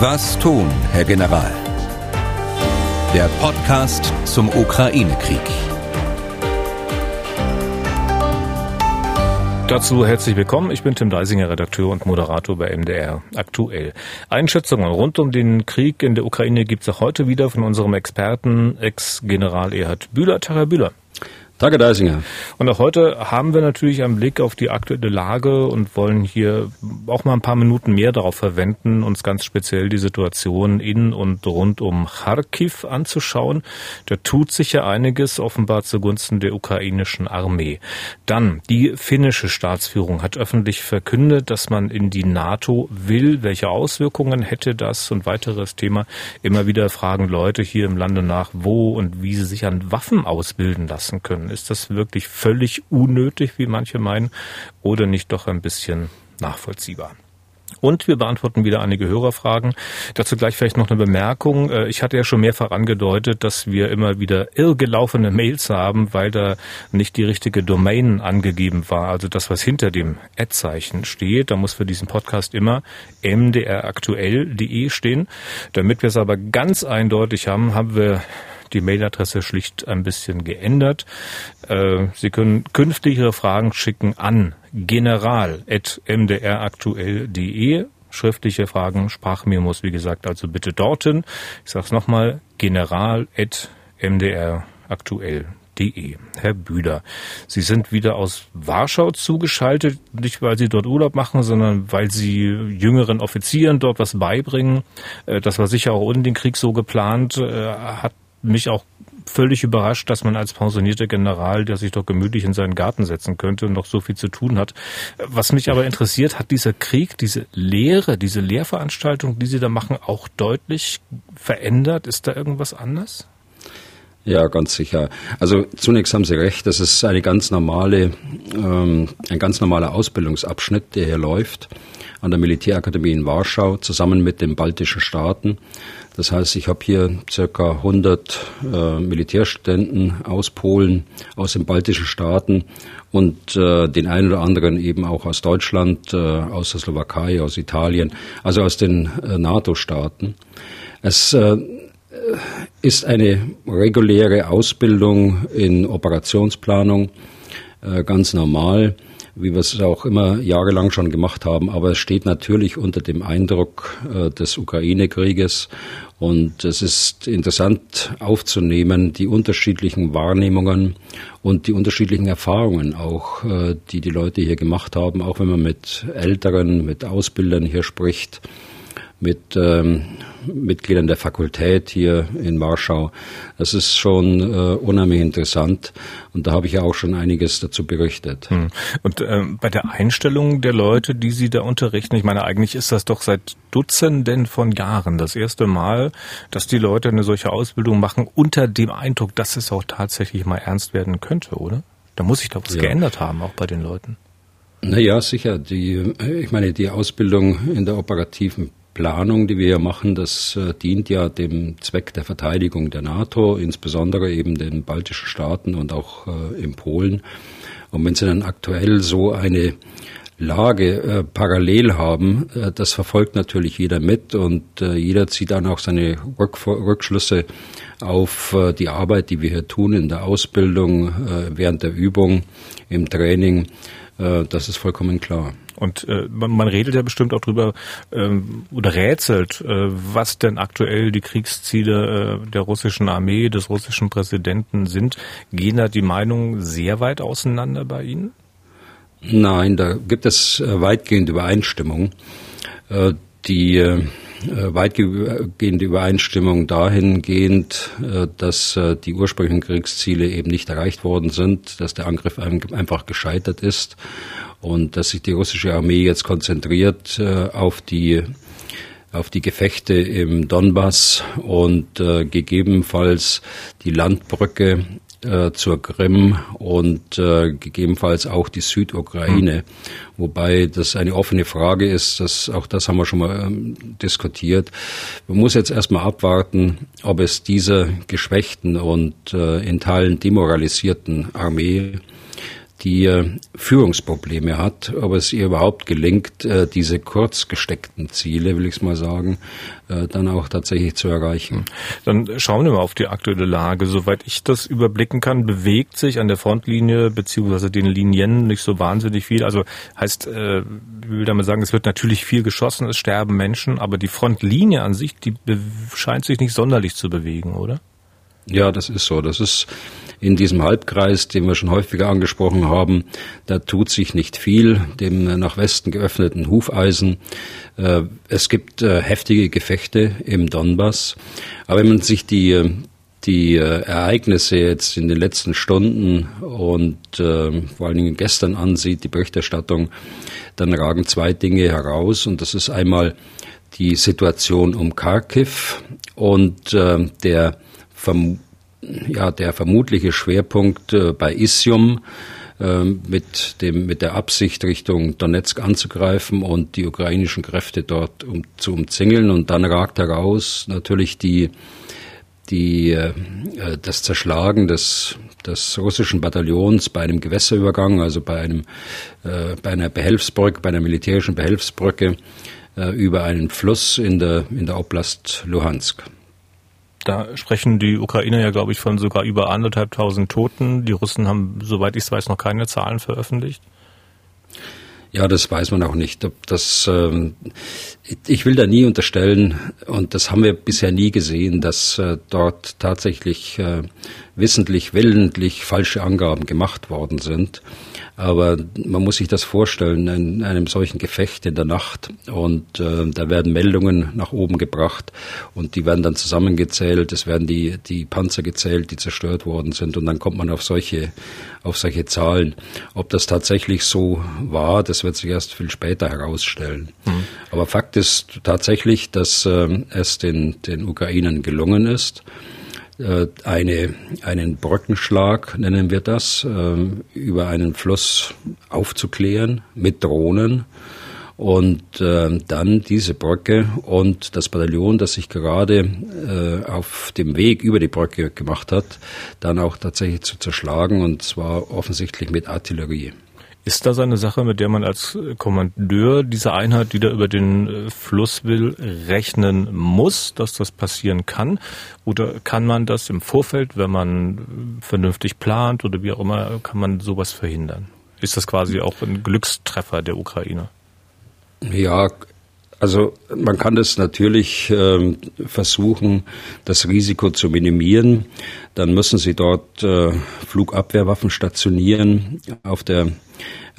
Was tun, Herr General? Der Podcast zum Ukraine-Krieg. Dazu herzlich willkommen. Ich bin Tim Deisinger, Redakteur und Moderator bei MDR aktuell. Einschätzungen rund um den Krieg in der Ukraine gibt es auch heute wieder von unserem Experten, Ex-General Erhard Bühler. Herr Bühler. Danke, Deisinger. Und auch heute haben wir natürlich einen Blick auf die aktuelle Lage und wollen hier auch mal ein paar Minuten mehr darauf verwenden, uns ganz speziell die Situation in und rund um Kharkiv anzuschauen. Da tut sich ja einiges offenbar zugunsten der ukrainischen Armee. Dann, die finnische Staatsführung hat öffentlich verkündet, dass man in die NATO will. Welche Auswirkungen hätte das? Und weiteres Thema. Immer wieder fragen Leute hier im Lande nach, wo und wie sie sich an Waffen ausbilden lassen können. Ist das wirklich völlig unnötig, wie manche meinen, oder nicht doch ein bisschen nachvollziehbar? Und wir beantworten wieder einige Hörerfragen. Dazu gleich vielleicht noch eine Bemerkung. Äh, ich hatte ja schon mehrfach angedeutet, dass wir immer wieder irrgelaufene Mails haben, weil da nicht die richtige Domain angegeben war. Also das, was hinter dem Ad-Zeichen steht. Da muss für diesen Podcast immer mdraktuell.de stehen. Damit wir es aber ganz eindeutig haben, haben wir die Mailadresse schlicht ein bisschen geändert. Äh, Sie können künftig Ihre Fragen schicken an general.mdraktuell.de. Schriftliche Fragen, Sprachmemos, wie gesagt, also bitte dorthin. Ich sage es nochmal, general.mdraktuell.de. Herr Bühler, Sie sind wieder aus Warschau zugeschaltet, nicht weil Sie dort Urlaub machen, sondern weil Sie jüngeren Offizieren dort was beibringen. Äh, das war sicher auch ohne den Krieg so geplant. Äh, hat mich auch völlig überrascht, dass man als pensionierter General, der sich doch gemütlich in seinen Garten setzen könnte, noch so viel zu tun hat. Was mich aber interessiert, hat dieser Krieg, diese Lehre, diese Lehrveranstaltung, die Sie da machen, auch deutlich verändert? Ist da irgendwas anders? Ja, ganz sicher. Also zunächst haben Sie recht, das ist eine ganz normale, ähm, ein ganz normaler Ausbildungsabschnitt, der hier läuft an der Militärakademie in Warschau zusammen mit den baltischen Staaten. Das heißt, ich habe hier circa 100 äh, Militärstudenten aus Polen, aus den baltischen Staaten und äh, den einen oder anderen eben auch aus Deutschland, äh, aus der Slowakei, aus Italien, also aus den äh, NATO-Staaten. Es äh, ist eine reguläre Ausbildung in Operationsplanung, äh, ganz normal wie wir es auch immer jahrelang schon gemacht haben. Aber es steht natürlich unter dem Eindruck äh, des Ukraine-Krieges. Und es ist interessant aufzunehmen, die unterschiedlichen Wahrnehmungen und die unterschiedlichen Erfahrungen auch, äh, die die Leute hier gemacht haben, auch wenn man mit Älteren, mit Ausbildern hier spricht mit ähm, Mitgliedern der Fakultät hier in Warschau. Das ist schon äh, unheimlich interessant und da habe ich ja auch schon einiges dazu berichtet. Hm. Und ähm, bei der Einstellung der Leute, die Sie da unterrichten, ich meine, eigentlich ist das doch seit Dutzenden von Jahren das erste Mal, dass die Leute eine solche Ausbildung machen unter dem Eindruck, dass es auch tatsächlich mal ernst werden könnte, oder? Da muss sich doch was ja. geändert haben, auch bei den Leuten. Naja, sicher. Die, ich meine, die Ausbildung in der operativen Planung, die wir hier machen, das äh, dient ja dem Zweck der Verteidigung der NATO, insbesondere eben den baltischen Staaten und auch äh, in Polen. Und wenn Sie dann aktuell so eine Lage äh, parallel haben, äh, das verfolgt natürlich jeder mit und äh, jeder zieht dann auch seine Rück Rückschlüsse auf äh, die Arbeit, die wir hier tun in der Ausbildung, äh, während der Übung, im Training. Äh, das ist vollkommen klar. Und äh, man, man redet ja bestimmt auch drüber ähm, oder rätselt, äh, was denn aktuell die Kriegsziele äh, der russischen Armee, des russischen Präsidenten sind. Gehen da die Meinungen sehr weit auseinander bei Ihnen? Nein, da gibt es äh, weitgehend Übereinstimmung. Äh, die äh, weitgehende Übereinstimmung dahingehend, dass die ursprünglichen Kriegsziele eben nicht erreicht worden sind, dass der Angriff einfach gescheitert ist und dass sich die russische Armee jetzt konzentriert äh, auf die auf die Gefechte im Donbass und äh, gegebenenfalls die Landbrücke äh, zur Krim und äh, gegebenenfalls auch die Südukraine, mhm. wobei das eine offene Frage ist, das, auch das haben wir schon mal ähm, diskutiert. Man muss jetzt erstmal abwarten, ob es dieser geschwächten und äh, in Teilen demoralisierten Armee die äh, Führungsprobleme hat, ob es ihr überhaupt gelingt, äh, diese kurz gesteckten Ziele, will ich es mal sagen, äh, dann auch tatsächlich zu erreichen. Dann schauen wir mal auf die aktuelle Lage. Soweit ich das überblicken kann, bewegt sich an der Frontlinie beziehungsweise den Linien nicht so wahnsinnig viel. Also heißt, ich will damit sagen, es wird natürlich viel geschossen, es sterben Menschen, aber die Frontlinie an sich, die scheint sich nicht sonderlich zu bewegen, oder? Ja, das ist so. Das ist in diesem Halbkreis, den wir schon häufiger angesprochen haben, da tut sich nicht viel, dem nach Westen geöffneten Hufeisen. Äh, es gibt äh, heftige Gefechte im Donbass. Aber wenn man sich die die äh, Ereignisse jetzt in den letzten Stunden und vor allen Dingen gestern ansieht, die Berichterstattung, dann ragen zwei Dinge heraus. Und das ist einmal die Situation um Kharkiv und der verm ja, der vermutliche Schwerpunkt äh, bei Isium äh, mit, dem, mit der Absicht, Richtung Donetsk anzugreifen und die ukrainischen Kräfte dort um, zu umzingeln. Und dann ragt heraus natürlich die, die, äh, das Zerschlagen des, des russischen Bataillons bei einem Gewässerübergang, also bei, einem, äh, bei einer Behelfsbrücke, bei einer militärischen Behelfsbrücke äh, über einen Fluss in der, in der Oblast Luhansk. Da sprechen die Ukrainer ja, glaube ich, von sogar über anderthalbtausend Toten. Die Russen haben, soweit ich es weiß, noch keine Zahlen veröffentlicht. Ja, das weiß man auch nicht. Das, ähm, ich will da nie unterstellen, und das haben wir bisher nie gesehen, dass äh, dort tatsächlich äh, wissentlich, willentlich falsche Angaben gemacht worden sind. Aber man muss sich das vorstellen, in einem solchen Gefecht in der Nacht und äh, da werden Meldungen nach oben gebracht und die werden dann zusammengezählt, es werden die, die Panzer gezählt, die zerstört worden sind und dann kommt man auf solche, auf solche Zahlen. Ob das tatsächlich so war, das wird sich erst viel später herausstellen. Mhm. Aber Fakt ist tatsächlich, dass äh, es den, den Ukrainern gelungen ist, eine, einen Brückenschlag, nennen wir das, äh, über einen Fluss aufzuklären mit Drohnen und äh, dann diese Brücke und das Bataillon, das sich gerade auf dem Weg über die Brücke gemacht hat, dann auch tatsächlich zu zerschlagen und zwar offensichtlich mit Artillerie. Ist das eine Sache, mit der man als Kommandeur dieser Einheit, die da über den äh, Fluss will, rechnen muss, dass das passieren kann? Oder kann man das im Vorfeld, wenn man vernünftig plant oder wie auch immer, kann man sowas verhindern? Ist das quasi auch ein Glückstreffer der Ukraine? Ja, also man kann das natürlich äh, versuchen, das Risiko zu minimieren. Dann müssen sie dort äh, Flugabwehrwaffen stationieren auf der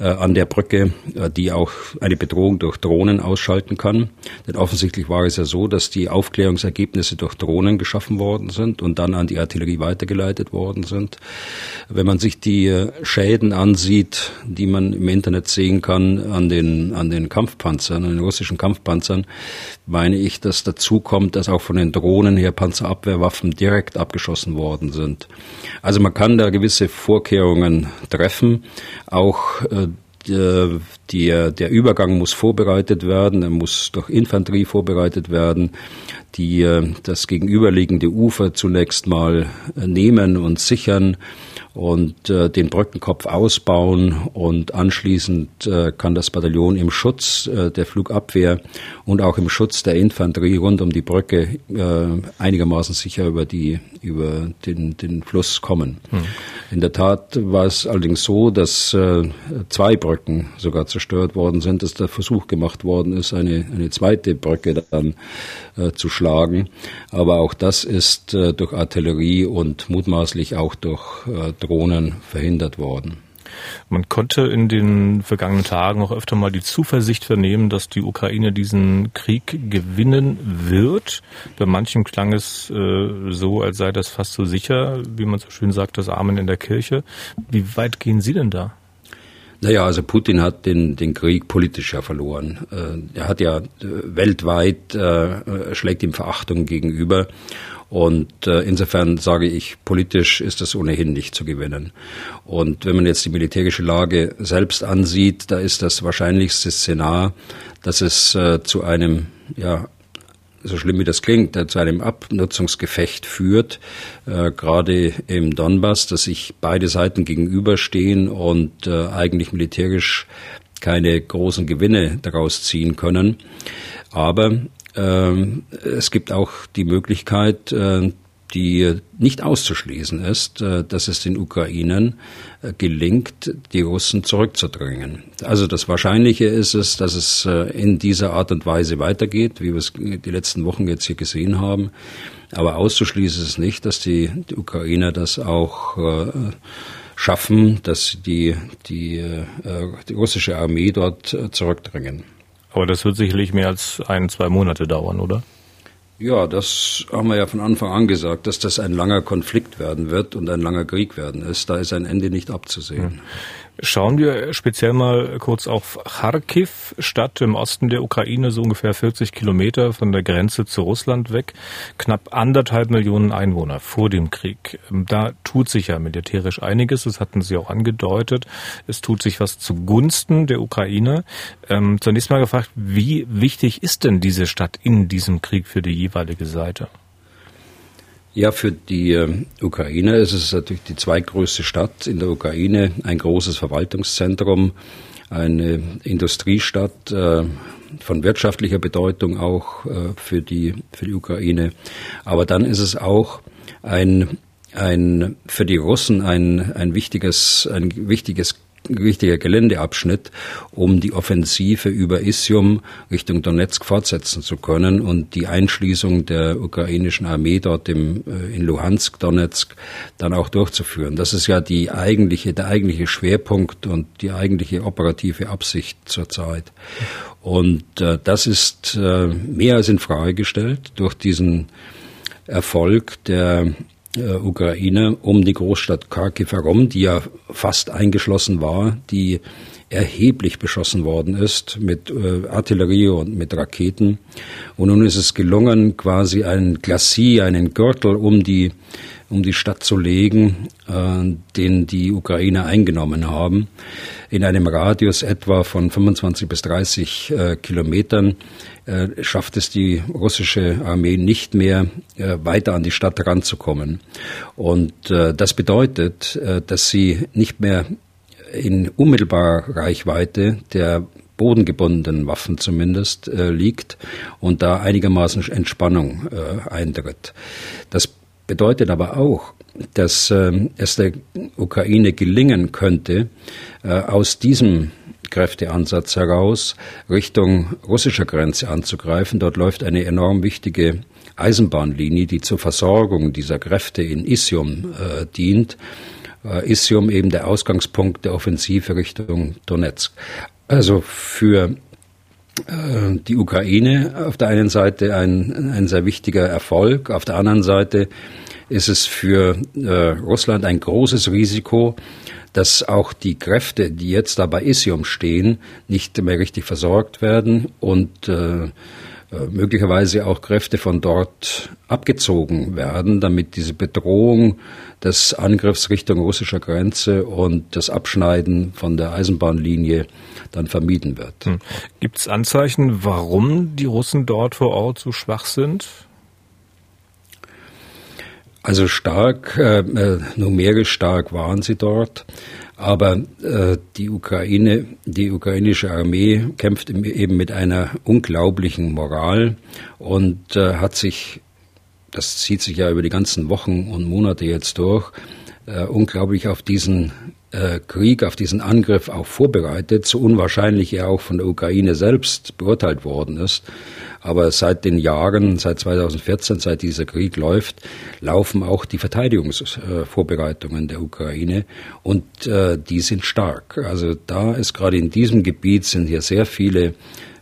äh, an der Brücke, äh, die auch eine Bedrohung durch Drohnen ausschalten kann. Denn offensichtlich war es ja so, dass die Aufklärungsergebnisse durch Drohnen geschaffen worden sind und dann an die Artillerie weitergeleitet worden sind. Wenn man sich die äh, Schäden ansieht, die man im Internet sehen kann an den, an den Kampfpanzern, an den russischen Kampfpanzern, meine ich, dass dazu kommt, dass auch von den Drohnen her Panzerabwehrwaffen direkt abgeschossen worden sind. Also man kann da gewisse Vorkehrungen treffen. Auch äh, der, der Übergang muss vorbereitet werden, er muss durch Infanterie vorbereitet werden, die äh, das gegenüberliegende Ufer zunächst mal äh, nehmen und sichern und äh, den Brückenkopf ausbauen und anschließend äh, kann das Bataillon im Schutz äh, der Flugabwehr und auch im Schutz der Infanterie rund um die Brücke äh, einigermaßen sicher über die über den den Fluss kommen. Hm. In der Tat war es allerdings so, dass äh, zwei Brücken sogar zerstört worden sind, dass der Versuch gemacht worden ist, eine eine zweite Brücke dann äh, zu schlagen. Aber auch das ist äh, durch Artillerie und mutmaßlich auch durch äh, Drohnen verhindert worden. Man konnte in den vergangenen Tagen auch öfter mal die Zuversicht vernehmen, dass die Ukraine diesen Krieg gewinnen wird. Bei manchen klang es äh, so, als sei das fast so sicher, wie man so schön sagt, das Amen in der Kirche. Wie weit gehen Sie denn da? Naja, also Putin hat den, den Krieg politisch ja verloren. Äh, er hat ja äh, weltweit, äh, schlägt ihm Verachtung gegenüber. Und äh, insofern sage ich, politisch ist das ohnehin nicht zu gewinnen. Und wenn man jetzt die militärische Lage selbst ansieht, da ist das wahrscheinlichste Szenar, dass es äh, zu einem ja, so schlimm wie das klingt, zu einem Abnutzungsgefecht führt, äh, gerade im Donbass, dass sich beide Seiten gegenüberstehen und äh, eigentlich militärisch keine großen Gewinne daraus ziehen können. Aber es gibt auch die Möglichkeit, äh, die nicht auszuschließen ist, äh, dass es den Ukrainern äh, gelingt, die Russen zurückzudrängen. Also das Wahrscheinliche ist es, dass es in dieser Art und Weise weitergeht, wie wir es die letzten Wochen jetzt hier gesehen haben. Aber auszuschließen ist nicht, dass die, die Ukrainer das auch schaffen, dass die, die, die russische Armee dort zurückdrängen. Aber das wird sicherlich mehr als ein, zwei Monate dauern, oder? Ja, das haben wir ja von Anfang an gesagt, dass das ein langer Konflikt werden wird und ein langer Krieg werden ist. Da ist ein Ende nicht abzusehen. Schauen wir speziell mal kurz auf Kharkiv, Stadt im Osten der Ukraine, so ungefähr 40 Kilometer von der Grenze zu Russland weg. Knapp anderthalb Millionen Einwohner vor dem Krieg. Da tut sich ja militärisch einiges, das hatten Sie auch angedeutet. Es tut sich was zugunsten der Ukraine. Ähm, zunächst mal gefragt, wie wichtig ist denn diese Stadt in diesem Krieg für die jeweilige Seite? Ja, für die äh, Ukraine ist es natürlich die zweitgrößte Stadt in der Ukraine, ein großes Verwaltungszentrum, eine Industriestadt äh, von wirtschaftlicher Bedeutung auch äh, für die für die Ukraine. Aber dann ist es auch ein ein für die Russen ein ein wichtiges ein wichtiges wichtiger Geländeabschnitt, um die Offensive über Isium Richtung Donetsk fortsetzen zu können und die Einschließung der ukrainischen Armee dort im, äh, in Luhansk, Donetsk dann auch durchzuführen. Das ist ja die eigentliche, der eigentliche Schwerpunkt und die eigentliche operative Absicht zurzeit. Und äh, das ist äh, mehr als in Frage gestellt durch diesen Erfolg der äh, Ukraine um die Großstadt Kharkiv herum, die ja fast eingeschlossen war, die erheblich beschossen worden ist mit äh, Artillerie und mit Raketen. Und nun ist es gelungen, quasi einen Glacis, einen Gürtel um die um die Stadt zu legen, äh, den die Ukrainer eingenommen haben, in einem Radius etwa von 25 bis 30 äh, Kilometern äh, schafft es die russische Armee nicht mehr, weiter an die Stadt ranzukommen. Und das bedeutet, dass sie nicht mehr in unmittelbarer Reichweite der bodengebundenen Waffen zumindest äh, liegt und da einigermaßen Entspannung äh, eintritt. Das bedeutet aber auch, dass äh, es der Ukraine gelingen könnte, äh, aus diesem Kräfteansatz heraus Richtung russischer Grenze anzugreifen. Dort läuft eine enorm wichtige Eisenbahnlinie, die zur Versorgung dieser Kräfte in Isium äh, dient. Äh, Isium eben der Ausgangspunkt der Offensive Richtung Donetsk. Also für die Ukraine auf der einen Seite ein, ein sehr wichtiger Erfolg, auf der anderen Seite ist es für äh, Russland ein großes Risiko, dass auch die Kräfte, die jetzt da bei Isium stehen, nicht mehr richtig versorgt werden und äh, äh möglicherweise auch Kräfte von dort abgezogen werden, damit diese Bedrohung des Angriffs Richtung russischer Grenze und das Abschneiden von der Eisenbahnlinie dann vermieden wird. Hm. Gibt es Anzeichen, warum die Russen dort vor Ort so schwach sind? Also stark, äh, äh, numerisch stark waren sie dort, aber äh, die Ukraine, die ukrainische Armee kämpft eben mit einer unglaublichen Moral und äh, hat sich, das zieht sich ja über die ganzen Wochen und Monate jetzt durch, äh, unglaublich auf diesen äh, Krieg, auf diesen Angriff auch vorbereitet, so unwahrscheinlich er auch von der Ukraine selbst beurteilt worden ist. Aber seit den Jahren, seit 2014, seit dieser Krieg läuft, laufen auch die Verteidigungsvorbereitungen der Ukraine und äh, die sind stark. Also da ist gerade in diesem Gebiet sind hier sehr viele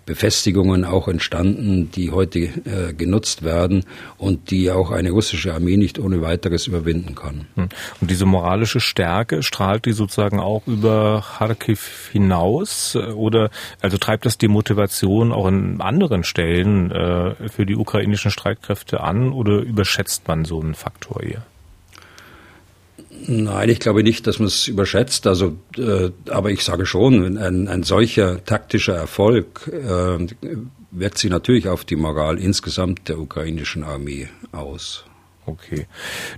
Befestigungen auch entstanden, die heute äh, genutzt werden und die auch eine russische Armee nicht ohne weiteres überwinden kann. Hm. Und diese moralische Stärke strahlt die sozusagen auch über Kharkiv hinaus äh, oder also treibt das die Motivation auch in anderen Stellen äh, für die ukrainischen Streitkräfte an oder überschätzt man so einen Faktor hier? Nein, ich glaube nicht, dass man es überschätzt. Also, äh, aber ich sage schon, ein, ein solcher taktischer Erfolg äh, wirkt sich natürlich auf die Moral insgesamt der ukrainischen Armee aus. Okay,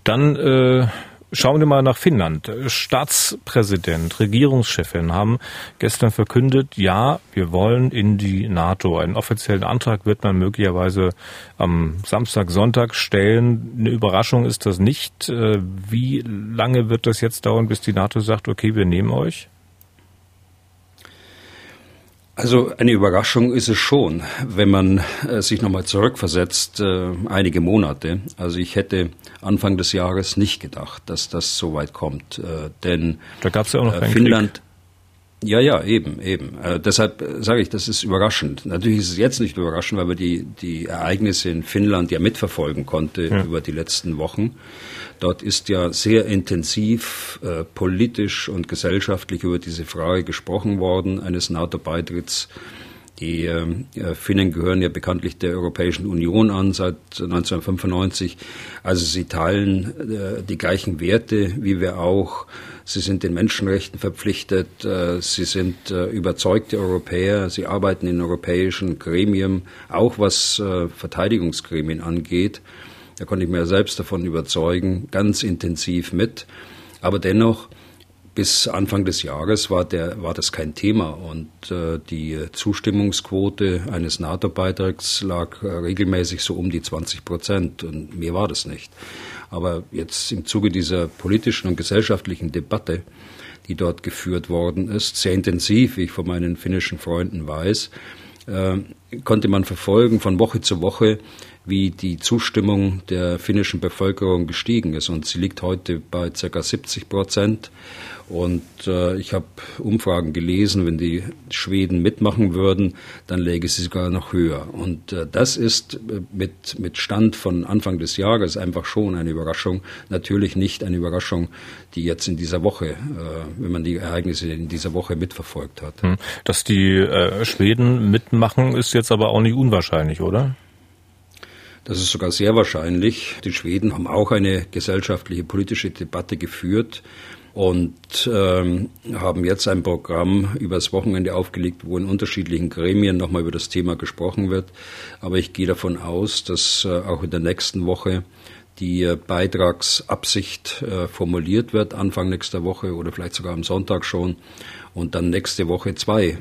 dann äh, Schauen wir mal nach Finnland. Staatspräsident, Regierungschefin haben gestern verkündet, ja, wir wollen in die NATO. Einen offiziellen Antrag wird man möglicherweise am Samstag, Sonntag stellen. Eine Überraschung ist das nicht. Äh, wie lange wird das jetzt dauern, bis die NATO sagt, okay, wir nehmen euch? Also eine Überraschung ist es schon, wenn man äh, sich nochmal zurückversetzt, äh, einige Monate. Also ich hätte Anfang des Jahres nicht gedacht, dass das so weit kommt. Äh, denn da gab es ja auch noch Finnland. Krieg. Ja, ja, eben, eben. Äh, deshalb sage ich, das ist überraschend. Natürlich ist es jetzt nicht überraschend, weil man die, die Ereignisse in Finnland ja mitverfolgen konnte ja. über die letzten Wochen. Dort ist ja sehr intensiv äh, politisch und gesellschaftlich über diese Frage gesprochen worden, eines NATO-Beitritts. Die äh, Finnen gehören ja bekanntlich der Europäischen Union an seit 1995. Also sie teilen äh, die gleichen Werte wie wir auch. Sie sind den Menschenrechten verpflichtet. Äh, sie sind äh, überzeugte Europäer. Sie arbeiten in europäischen Gremien, auch was äh, Verteidigungsgremien angeht. Da konnte ich mir selbst davon überzeugen, ganz intensiv mit. Aber dennoch bis Anfang des Jahres war, der, war das kein Thema und äh, die Zustimmungsquote eines NATO-Beitrags lag äh, regelmäßig so um die 20 Prozent und mir war das nicht. Aber jetzt im Zuge dieser politischen und gesellschaftlichen Debatte, die dort geführt worden ist, sehr intensiv, wie ich von meinen finnischen Freunden weiß, äh, konnte man verfolgen von Woche zu Woche, wie die Zustimmung der finnischen Bevölkerung gestiegen ist. Und sie liegt heute bei ca. 70 Prozent. Und äh, ich habe Umfragen gelesen, wenn die Schweden mitmachen würden, dann läge sie sogar noch höher. Und äh, das ist äh, mit, mit Stand von Anfang des Jahres einfach schon eine Überraschung. Natürlich nicht eine Überraschung, die jetzt in dieser Woche, äh, wenn man die Ereignisse in dieser Woche mitverfolgt hat. Hm. Dass die äh, Schweden mitmachen, ist jetzt aber auch nicht unwahrscheinlich, oder? Das ist sogar sehr wahrscheinlich. Die Schweden haben auch eine gesellschaftliche politische Debatte geführt und ähm, haben jetzt ein Programm übers Wochenende aufgelegt, wo in unterschiedlichen Gremien nochmal über das Thema gesprochen wird. Aber ich gehe davon aus, dass äh, auch in der nächsten Woche die äh, Beitragsabsicht äh, formuliert wird, Anfang nächster Woche oder vielleicht sogar am Sonntag schon, und dann nächste Woche zwei äh,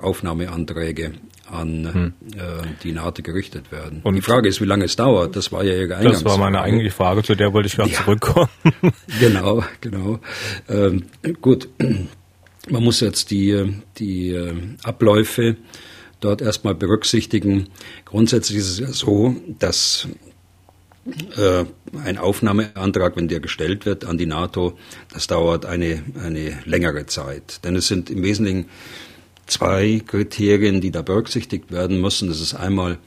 Aufnahmeanträge an hm. äh, die NATO gerichtet werden. Und die Frage ist, wie lange es dauert. Das war ja Ihre Eingangsfrage. Das war meine eigentliche Frage, zu der wollte ich gerade ja. zurückkommen. genau, genau. Ähm, gut, man muss jetzt die, die äh, Abläufe dort erstmal berücksichtigen. Grundsätzlich ist es ja so, dass äh, ein Aufnahmeantrag, wenn der gestellt wird an die NATO, das dauert eine, eine längere Zeit. Denn es sind im Wesentlichen zwei Kriterien, die da berücksichtigt werden müssen. Das ist einmal,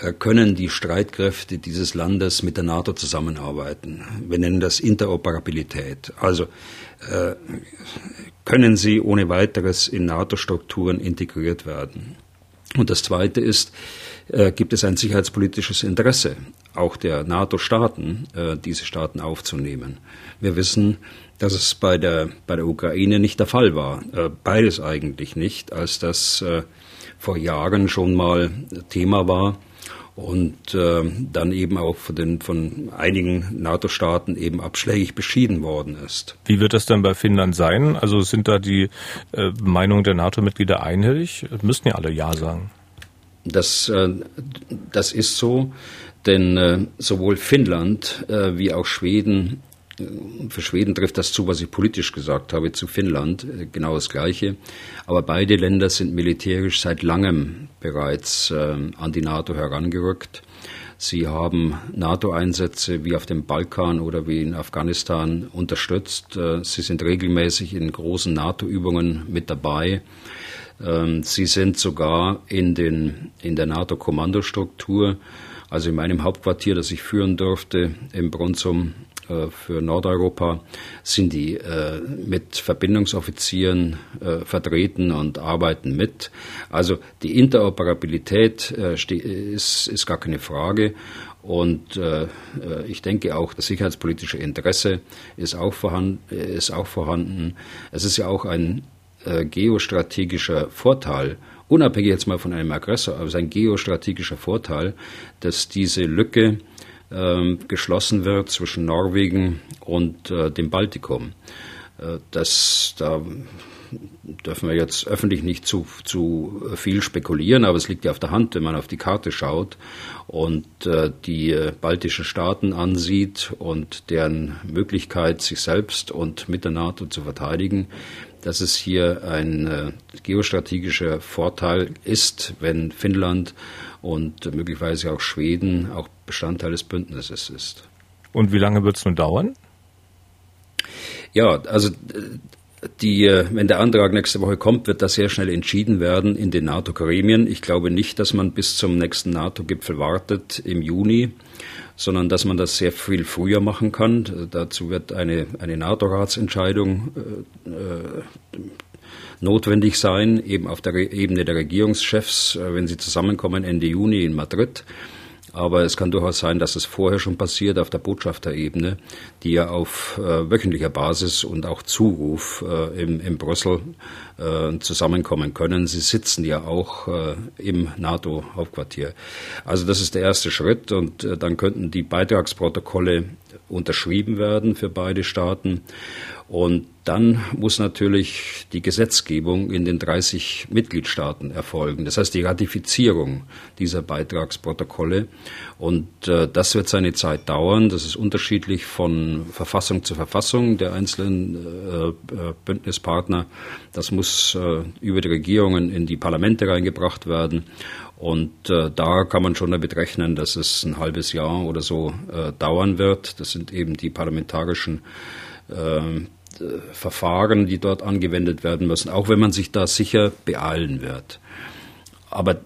äh, können die Streitkräfte dieses Landes mit der NATO zusammenarbeiten? Wir nennen das Interoperabilität. Also äh, können sie ohne weiteres in NATO-Strukturen integriert werden? Und das Zweite ist, äh, gibt es ein sicherheitspolitisches Interesse, auch der NATO-Staaten, äh, diese Staaten aufzunehmen. Wir wissen, dass es bei der, bei der Ukraine nicht der Fall war. Äh, beides eigentlich nicht, als das äh, vor Jahren schon mal Thema war und äh, dann eben auch von, den, von einigen NATO-Staaten eben abschlägig beschieden worden ist. Wie wird das dann bei Finnland sein? Also sind da die äh, Meinungen der NATO-Mitglieder einhellig? Müssten ja alle Ja sagen. Das, äh, das ist so, denn äh, sowohl Finnland äh, wie auch Schweden für Schweden trifft das zu, was ich politisch gesagt habe, zu Finnland, genau das Gleiche. Aber beide Länder sind militärisch seit langem bereits äh, an die NATO herangerückt. Sie haben NATO-Einsätze wie auf dem Balkan oder wie in Afghanistan unterstützt. Äh, sie sind regelmäßig in großen NATO-Übungen mit dabei. Ähm, sie sind sogar in, den, in der NATO-Kommandostruktur, also in meinem Hauptquartier, das ich führen durfte, im Bronsum äh, für Nordeuropa sind die äh, mit Verbindungsoffizieren äh, vertreten und arbeiten mit. Also die Interoperabilität ist, ist gar keine Frage. Und äh, ich denke auch, das sicherheitspolitische Interesse ist auch vorhanden. Ist auch vorhanden. Es ist ja auch ein äh, geostrategischer Vorteil, unabhängig jetzt mal von einem Aggressor, aber es ist ein geostrategischer Vorteil, dass diese Lücke äh, geschlossen wird zwischen Norwegen und äh, dem Baltikum. Äh, das, da dürfen wir jetzt öffentlich nicht zu, zu viel spekulieren, aber es liegt ja auf der Hand, wenn man auf die Karte schaut und äh, die äh, baltischen Staaten ansieht und deren Möglichkeit, sich selbst und mit der NATO zu verteidigen, dass es hier ein äh, geostrategischer Vorteil ist, wenn Finnland und möglicherweise auch Schweden auch Bestandteil des Bündnisses ist. Und wie lange wird es nun dauern? Ja, also die, äh, wenn der Antrag nächste Woche kommt, wird das sehr schnell entschieden werden in den NATO-Gremien. Ich glaube nicht, dass man bis zum nächsten NATO-Gipfel wartet im Juni, sondern dass man das sehr viel früher machen kann. Dazu wird eine, eine NATO-Ratsentscheidung äh, äh, notwendig sein, eben auf der Ebene der Regierungschefs, äh, wenn sie zusammenkommen Ende Juni in Madrid. Aber es kann durchaus sein, dass es vorher schon passiert auf der Botschafterebene, die ja auf äh, wöchentlicher Basis und auch Zuruf äh, im, in Brüssel äh, zusammenkommen können. Sie sitzen ja auch äh, im NATO-Hauptquartier. Also das ist der erste Schritt und äh, dann könnten die Beitragsprotokolle unterschrieben werden für beide Staaten. Und dann muss natürlich die Gesetzgebung in den 30 Mitgliedstaaten erfolgen. Das heißt die Ratifizierung dieser Beitragsprotokolle. Und äh, das wird seine Zeit dauern. Das ist unterschiedlich von Verfassung zu Verfassung der einzelnen äh, äh Bündnispartner. Das muss äh, über die Regierungen in die Parlamente reingebracht werden. Und äh, da kann man schon damit rechnen, dass es ein halbes Jahr oder so äh, dauern wird. Das sind eben die parlamentarischen äh, Verfahren, die dort angewendet werden müssen, auch wenn man sich da sicher beeilen wird. Aber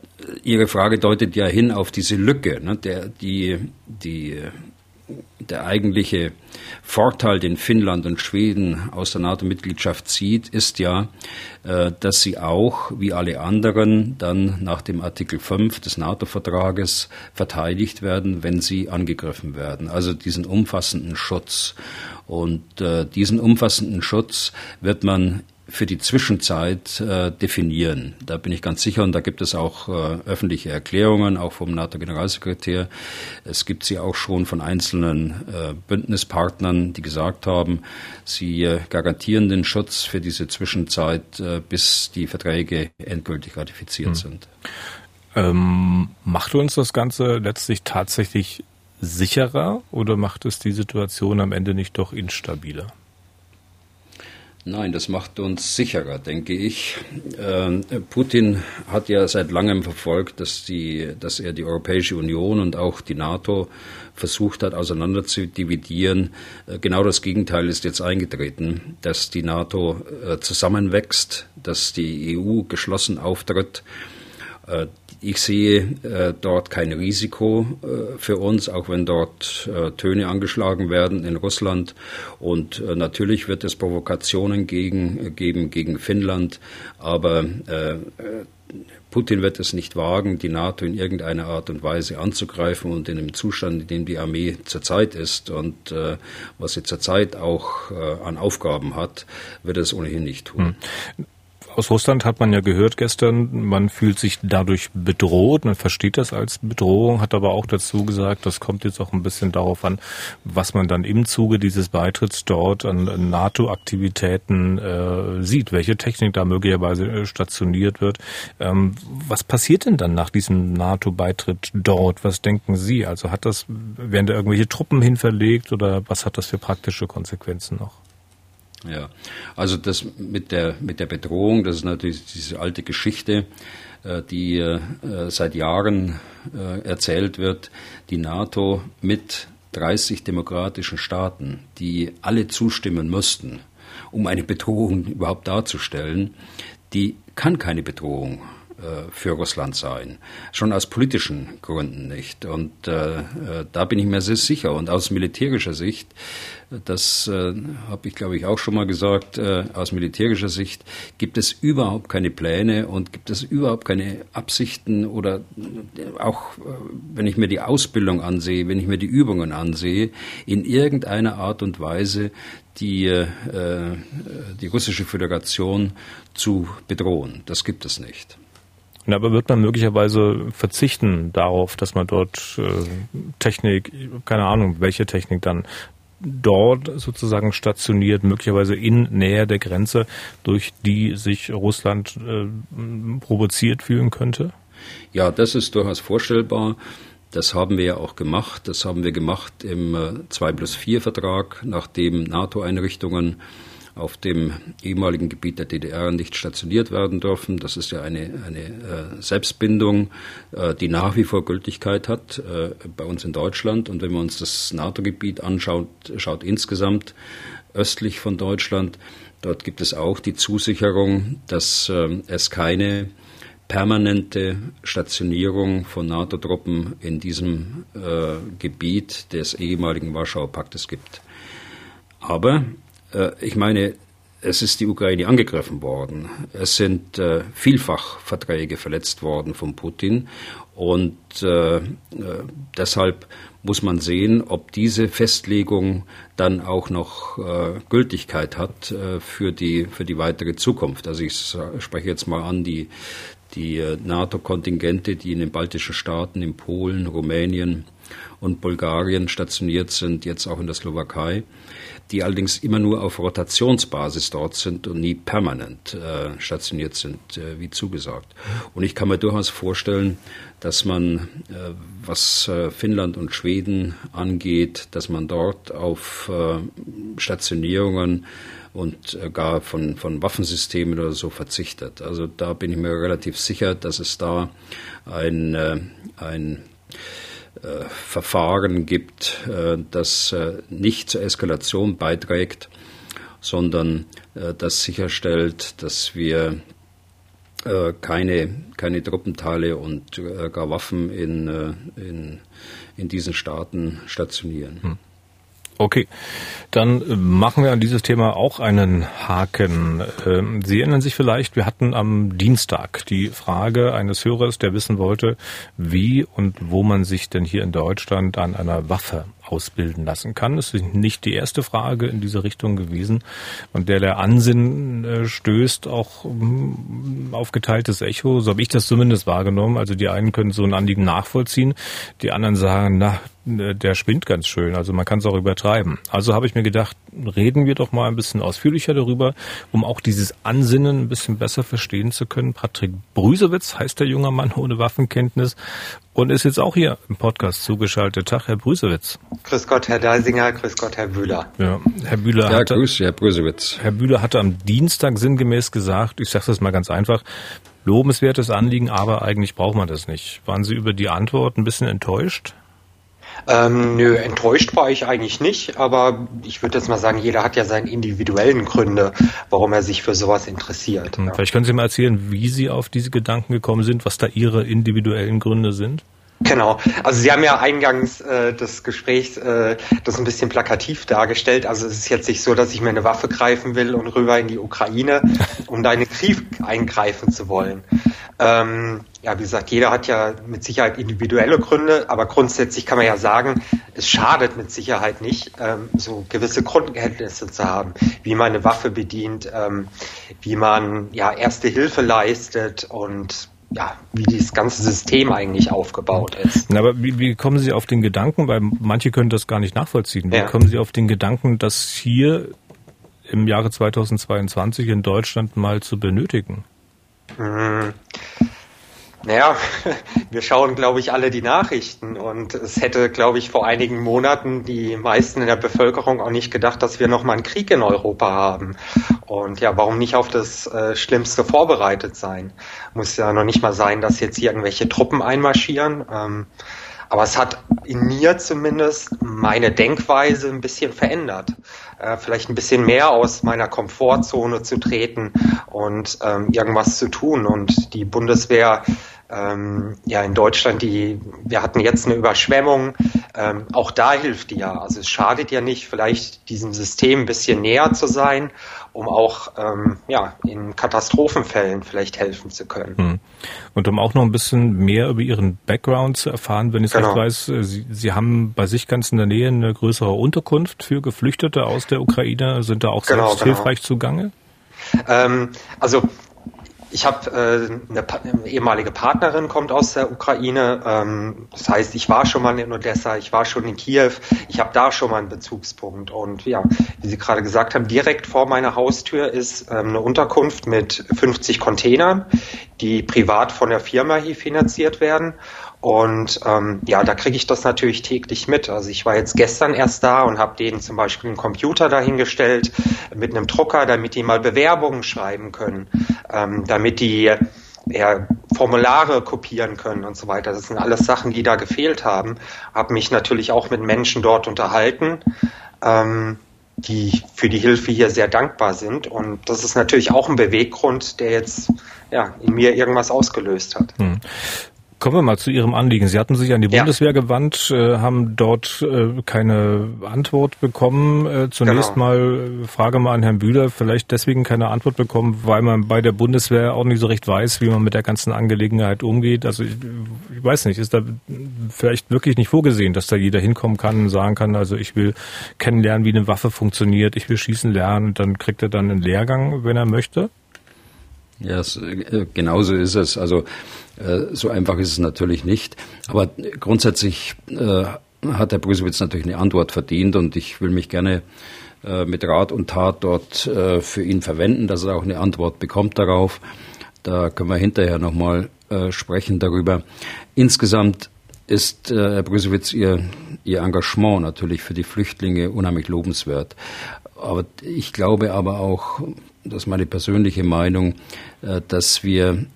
Ihre Frage deutet ja hin auf diese Lücke, ne, der, die, die, der eigentliche Vorteil, den Finnland und Schweden aus der NATO-Mitgliedschaft zieht, ist ja, äh, dass sie auch, wie alle anderen, dann nach dem Artikel 5 des NATO-Vertrages verteidigt werden, wenn sie angegriffen werden. Also diesen umfassenden Schutz. Und äh, diesen umfassenden Schutz wird man für die Zwischenzeit äh, definieren. Da bin ich ganz sicher und da gibt es auch äh, öffentliche Erklärungen, auch vom NATO-Generalsekretär. Es gibt sie auch schon von einzelnen äh, Bündnispartnern, die gesagt haben, sie äh, garantieren den Schutz für diese Zwischenzeit, äh, bis die Verträge endgültig ratifiziert hm. sind. Ähm, macht uns das Ganze letztlich tatsächlich sicherer oder macht es die Situation am Ende nicht doch instabiler? Nein, das macht uns sicherer, denke ich. Ähm, Putin hat ja seit langem verfolgt, dass, die, dass er die Europäische Union und auch die NATO versucht hat, auseinander zu dividieren. Äh, genau das Gegenteil ist jetzt eingetreten, dass die NATO äh, zusammenwächst, dass die EU geschlossen auftritt. Äh, ich sehe äh, dort kein Risiko äh, für uns, auch wenn dort Töne angeschlagen werden in Russland. Und natürlich wird es Provokationen gegen, geben gegen Finnland, aber Putin wird es nicht wagen, die NATO in irgendeiner Art und Weise anzugreifen und in dem Zustand, in dem die Armee zurzeit ist und was sie zurzeit auch an Aufgaben hat, wird es ohnehin nicht tun. Hm aus Russland hat man ja gehört gestern, man fühlt sich dadurch bedroht, man versteht das als Bedrohung, hat aber auch dazu gesagt, das kommt jetzt auch ein bisschen darauf an, was man dann im Zuge dieses Beitritts dort an NATO-Aktivitäten äh, sieht, welche Technik da möglicherweise äh, stationiert wird. Ähm, was passiert denn dann nach diesem NATO-Beitritt dort? Was denken Sie? Also hat das, werden da irgendwelche Truppen hinverlegt oder was hat das für praktische Konsequenzen noch? Ja, also das mit der, mit der Bedrohung, das ist natürlich diese alte Geschichte, äh, die äh, seit Jahren äh, erzählt wird. Die NATO mit 30 demokratischen Staaten, die alle zustimmen müssten, um eine Bedrohung überhaupt darzustellen, die kann keine Bedrohung für Russland sein. Schon aus politischen Gründen nicht. Und äh, da bin ich mir sehr sicher. Und aus militärischer Sicht, das äh, habe ich, glaube ich, auch schon mal gesagt, äh, aus militärischer Sicht gibt es überhaupt keine Pläne und gibt es überhaupt keine Absichten oder auch, wenn ich mir die Ausbildung ansehe, wenn ich mir die Übungen ansehe, in irgendeiner Art und Weise die, äh, die russische Föderation zu bedrohen. Das gibt es nicht. Ja, aber wird man möglicherweise verzichten darauf, dass man dort äh, Technik, keine Ahnung, welche Technik dann dort sozusagen stationiert, möglicherweise in Nähe der Grenze, durch die sich Russland äh, provoziert fühlen könnte? Ja, das ist durchaus vorstellbar. Das haben wir ja auch gemacht. Das haben wir gemacht im 2 äh, plus 4 Vertrag, nachdem NATO-Einrichtungen auf dem ehemaligen Gebiet der DDR nicht stationiert werden dürfen. Das ist ja eine, eine äh, Selbstbindung, äh, die nach wie vor Gültigkeit hat äh, bei uns in Deutschland. Und wenn man uns das NATO-Gebiet anschaut, schaut insgesamt östlich von Deutschland, dort gibt es auch die Zusicherung, dass es keine permanente Stationierung von NATO-Truppen in diesem äh, Gebiet des ehemaligen Warschauer Paktes gibt. Aber ich meine, es ist die Ukraine angegriffen worden. Es sind äh, vielfach Verträge verletzt worden von Putin. Und äh, äh, deshalb muss man sehen, ob diese Festlegung dann auch noch äh, Gültigkeit hat äh, für, die, für die weitere Zukunft. Also ich spreche jetzt mal an die, die äh, NATO-Kontingente, die in den baltischen Staaten, in Polen, Rumänien und Bulgarien stationiert sind, jetzt auch in der Slowakei, die allerdings immer nur auf Rotationsbasis dort sind und nie permanent äh, stationiert sind, äh, wie zugesagt. Und ich kann mir durchaus vorstellen, dass man, äh, was äh, Finnland und Schweden angeht, dass man dort auf äh, Stationierungen und äh, gar von, von Waffensystemen oder so verzichtet. Also da bin ich mir relativ sicher, dass es da ein, ein äh, Verfahren gibt, äh, das äh, nicht zur Eskalation beiträgt, sondern äh, das sicherstellt, dass wir äh, keine, keine Truppenteile und gar Waffen in, in, in diesen Staaten stationieren. Hm. Okay, dann äh, machen wir an dieses Thema auch einen Haken. Ähm, Sie erinnern sich vielleicht, wir hatten am Dienstag die Frage eines Hörers, der wissen wollte, wie und wo man sich denn hier in Deutschland an einer Waffe ausbilden lassen kann. Das ist nicht die erste Frage in diese Richtung gewesen, und der der Ansinnen äh, stößt auch mm, auf geteiltes Echo. So habe ich das zumindest wahrgenommen. Also die einen können so ein Anliegen nachvollziehen, die anderen sagen, na, äh, der spinnt ganz schön. Also man kann es auch übertreiben. Also habe ich mir gedacht, reden wir doch mal ein bisschen ausführlicher darüber, um auch dieses Ansinnen ein bisschen besser verstehen zu können. Patrick Brüsewitz heißt der junge Mann ohne Waffenkenntnis und ist jetzt auch hier im Podcast zugeschaltet. Tag, Herr Brüsewitz. Grüß Gott, Herr Deisinger, grüß Gott, Herr Bühler. Ja, Herr Bühler ja, hatte, grüß, Herr Brüsewitz. Herr Bühler hatte am Dienstag sinngemäß gesagt, ich sage das mal ganz einfach, lobenswertes Anliegen, aber eigentlich braucht man das nicht. Waren Sie über die Antwort ein bisschen enttäuscht? Ähm, nö, enttäuscht war ich eigentlich nicht, aber ich würde jetzt mal sagen, jeder hat ja seine individuellen Gründe, warum er sich für sowas interessiert. Hm, ja. Vielleicht können Sie mal erzählen, wie Sie auf diese Gedanken gekommen sind, was da Ihre individuellen Gründe sind? Genau. Also Sie haben ja eingangs äh, des Gesprächs äh, das ein bisschen plakativ dargestellt. Also es ist jetzt nicht so, dass ich mir eine Waffe greifen will und rüber in die Ukraine, um da in den Krieg eingreifen zu wollen. Ähm, ja, wie gesagt, jeder hat ja mit Sicherheit individuelle Gründe, aber grundsätzlich kann man ja sagen, es schadet mit Sicherheit nicht, ähm, so gewisse Grundkenntnisse zu haben, wie man eine Waffe bedient, ähm, wie man ja erste Hilfe leistet und ja, wie dieses ganze System eigentlich aufgebaut ist. Aber wie, wie kommen Sie auf den Gedanken, weil manche können das gar nicht nachvollziehen, wie ja. kommen Sie auf den Gedanken, das hier im Jahre 2022 in Deutschland mal zu benötigen? Hm. Naja, wir schauen, glaube ich, alle die Nachrichten und es hätte, glaube ich, vor einigen Monaten die meisten in der Bevölkerung auch nicht gedacht, dass wir nochmal einen Krieg in Europa haben. Und ja, warum nicht auf das äh, Schlimmste vorbereitet sein? Muss ja noch nicht mal sein, dass jetzt hier irgendwelche Truppen einmarschieren. Ähm, Aber es hat in mir zumindest meine Denkweise ein bisschen verändert. Äh, vielleicht ein bisschen mehr aus meiner Komfortzone zu treten und ähm, irgendwas zu tun. Und die Bundeswehr ähm, ja in Deutschland, die wir hatten jetzt eine Überschwemmung, ähm, auch da hilft die ja. Also es schadet ja nicht, vielleicht diesem System ein bisschen näher zu sein, um auch ähm, ja in Katastrophenfällen vielleicht helfen zu können. Hm. Und um auch noch ein bisschen mehr über Ihren Background zu erfahren, wenn ich es genau. weiß, äh, Sie, Sie haben bei sich ganz in der Nähe eine größere Unterkunft für Geflüchtete aus der Ukraine, sind da auch genau, selbst genau. hilfreich zugange? Ähm, also ich habe äh, eine, eine, ehemalige Partnerin kommt aus der Ukraine. Ähm, das heißt, ich war schon mal in Odessa, ich war schon in Kiew. Ich habe da schon mal einen Bezugspunkt. Und ja, wie Sie gerade gesagt haben, direkt vor meiner Haustür ist ähm, eine Unterkunft mit 50 Containern, die privat von der Firma hier finanziert werden. Und ähm, ja, da kriege ich das natürlich täglich mit. Also ich war jetzt gestern erst da und habe denen zum Beispiel einen Computer dahingestellt mit einem Drucker, damit die mal Bewerbungen schreiben können, ähm, damit die ja, Formulare kopieren können und so weiter. Das sind alles Sachen, die da gefehlt haben. Habe mich natürlich auch mit Menschen dort unterhalten, ähm, die für die Hilfe hier sehr dankbar sind. Und das ist natürlich auch ein Beweggrund, der jetzt ja, in mir irgendwas ausgelöst hat. Hm. Kommen wir mal zu Ihrem Anliegen. Sie hatten sich an die Bundeswehr ja. gewandt, äh, haben dort äh, keine Antwort bekommen. Äh, zunächst genau. mal Frage mal an Herrn Bühler, vielleicht deswegen keine Antwort bekommen, weil man bei der Bundeswehr auch nicht so recht weiß, wie man mit der ganzen Angelegenheit umgeht. Also ich, ich weiß nicht, ist da vielleicht wirklich nicht vorgesehen, dass da jeder hinkommen kann und sagen kann, also ich will kennenlernen, wie eine Waffe funktioniert, ich will schießen lernen, dann kriegt er dann einen Lehrgang, wenn er möchte? Ja, genauso ist es. Also äh, so einfach ist es natürlich nicht. Aber grundsätzlich äh, hat Herr Brüsewitz natürlich eine Antwort verdient und ich will mich gerne äh, mit Rat und Tat dort für ihn verwenden, dass er auch eine Antwort bekommt darauf. Da können wir hinterher nochmal sprechen darüber. Insgesamt ist Herr Brüsewitz ihr, ihr Engagement natürlich für die Flüchtlinge unheimlich lobenswert. Aber ich glaube aber auch, das ist meine persönliche Meinung, dass wir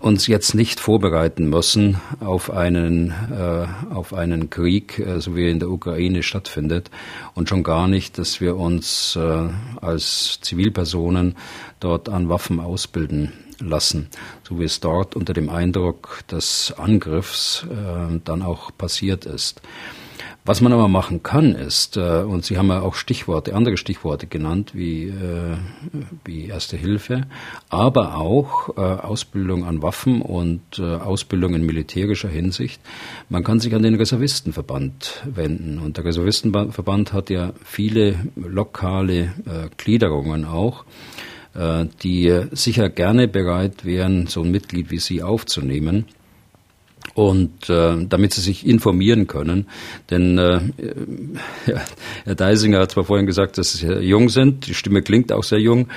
uns jetzt nicht vorbereiten müssen auf einen, äh, auf einen Krieg, äh, so wie er in der Ukraine stattfindet, und schon gar nicht, dass wir uns äh, als Zivilpersonen dort an Waffen ausbilden lassen, so wie es dort unter dem Eindruck des Angriffs äh, dann auch passiert ist. Was man aber machen kann, ist, äh, und Sie haben ja auch Stichworte, andere Stichworte genannt, wie, äh, wie Erste Hilfe, aber auch äh, Ausbildung an Waffen und Ausbildung in militärischer Hinsicht. Man kann sich an den Reservistenverband wenden. Und der Reservistenverband hat ja viele lokale Gliederungen auch die sicher gerne bereit wären, so ein Mitglied wie Sie aufzunehmen und äh, damit sie sich informieren können. Denn äh, ja, Herr Deisinger hat zwar vorhin gesagt, dass sie jung sind, die Stimme klingt auch sehr jung,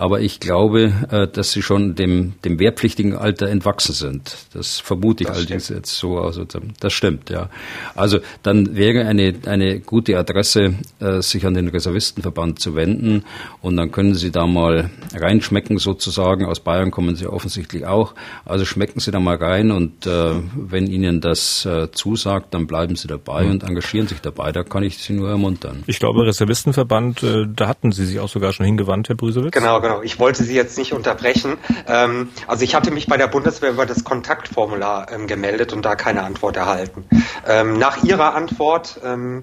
aber ich glaube, äh, dass sie schon dem, dem wehrpflichtigen Alter entwachsen sind. Das vermute ich das allerdings stimmt. jetzt so aus. Das stimmt, ja. Also dann wäre eine, eine gute Adresse, äh, sich an den Reservistenverband zu wenden und dann können Sie da mal reinschmecken sozusagen. Aus Bayern kommen Sie offensichtlich auch. Also schmecken Sie da mal rein und äh, wenn Ihnen das äh, zusagt, dann bleiben Sie dabei mhm. und engagieren sich dabei. Da kann ich Sie nur ermuntern. Ich glaube, Reservistenverband, äh, da hatten Sie sich auch sogar schon hingewandt, Herr Brüsewitz. Genau, genau. Ich wollte Sie jetzt nicht unterbrechen. Ähm, also ich hatte mich bei der Bundeswehr über das Kontaktformular ähm, gemeldet und da keine Antwort erhalten. Ähm, nach Ihrer Antwort ähm,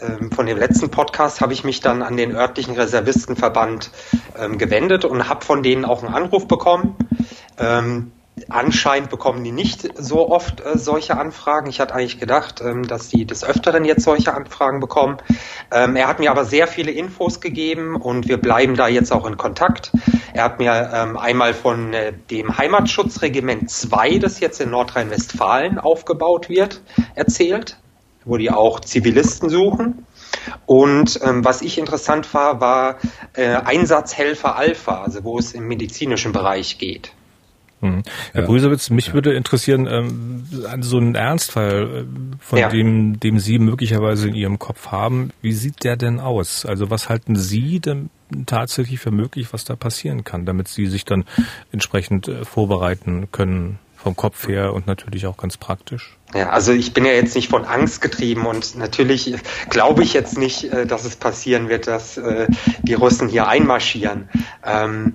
ähm, von dem letzten Podcast habe ich mich dann an den örtlichen Reservistenverband ähm, gewendet und habe von denen auch einen Anruf bekommen. Ähm, anscheinend bekommen die nicht so oft äh, solche Anfragen. Ich hatte eigentlich gedacht, ähm, dass die des Öfteren jetzt solche Anfragen bekommen. Ähm, er hat mir aber sehr viele Infos gegeben und wir bleiben da jetzt auch in Kontakt. Er hat mir ähm, einmal von äh, dem Heimatschutzregiment 2, das jetzt in Nordrhein-Westfalen aufgebaut wird, erzählt, wo die auch Zivilisten suchen. Und ähm, was ich interessant war, war äh, Einsatzhelfer Alpha, also wo es im medizinischen Bereich geht. Mhm. Herr ja. Brüsewitz, mich ja. würde interessieren, ähm, so ein Ernstfall, äh, von ja. dem, dem Sie möglicherweise in Ihrem Kopf haben, wie sieht der denn aus? Also was halten Sie denn tatsächlich für möglich, was da passieren kann, damit Sie sich dann entsprechend äh, vorbereiten können vom Kopf her und natürlich auch ganz praktisch. Ja, also ich bin ja jetzt nicht von Angst getrieben und natürlich glaube ich jetzt nicht, äh, dass es passieren wird, dass äh, die Russen hier einmarschieren. Ähm,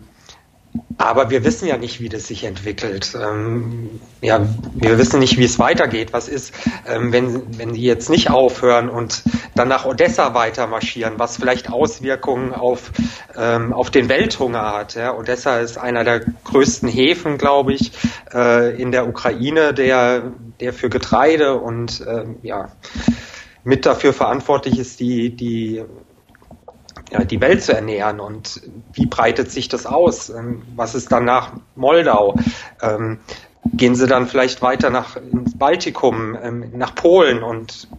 aber wir wissen ja nicht, wie das sich entwickelt. Ähm, ja, wir wissen nicht, wie es weitergeht. Was ist, ähm, wenn, wenn die jetzt nicht aufhören und dann nach Odessa weiter marschieren, was vielleicht Auswirkungen auf, ähm, auf den Welthunger hat. Ja? Odessa ist einer der größten Häfen, glaube ich, äh, in der Ukraine, der, der für Getreide und ähm, ja, mit dafür verantwortlich ist, die, die ja, die Welt zu ernähren und wie breitet sich das aus? Ähm, was ist dann nach Moldau? Ähm, gehen sie dann vielleicht weiter nach ins Baltikum, ähm, nach Polen und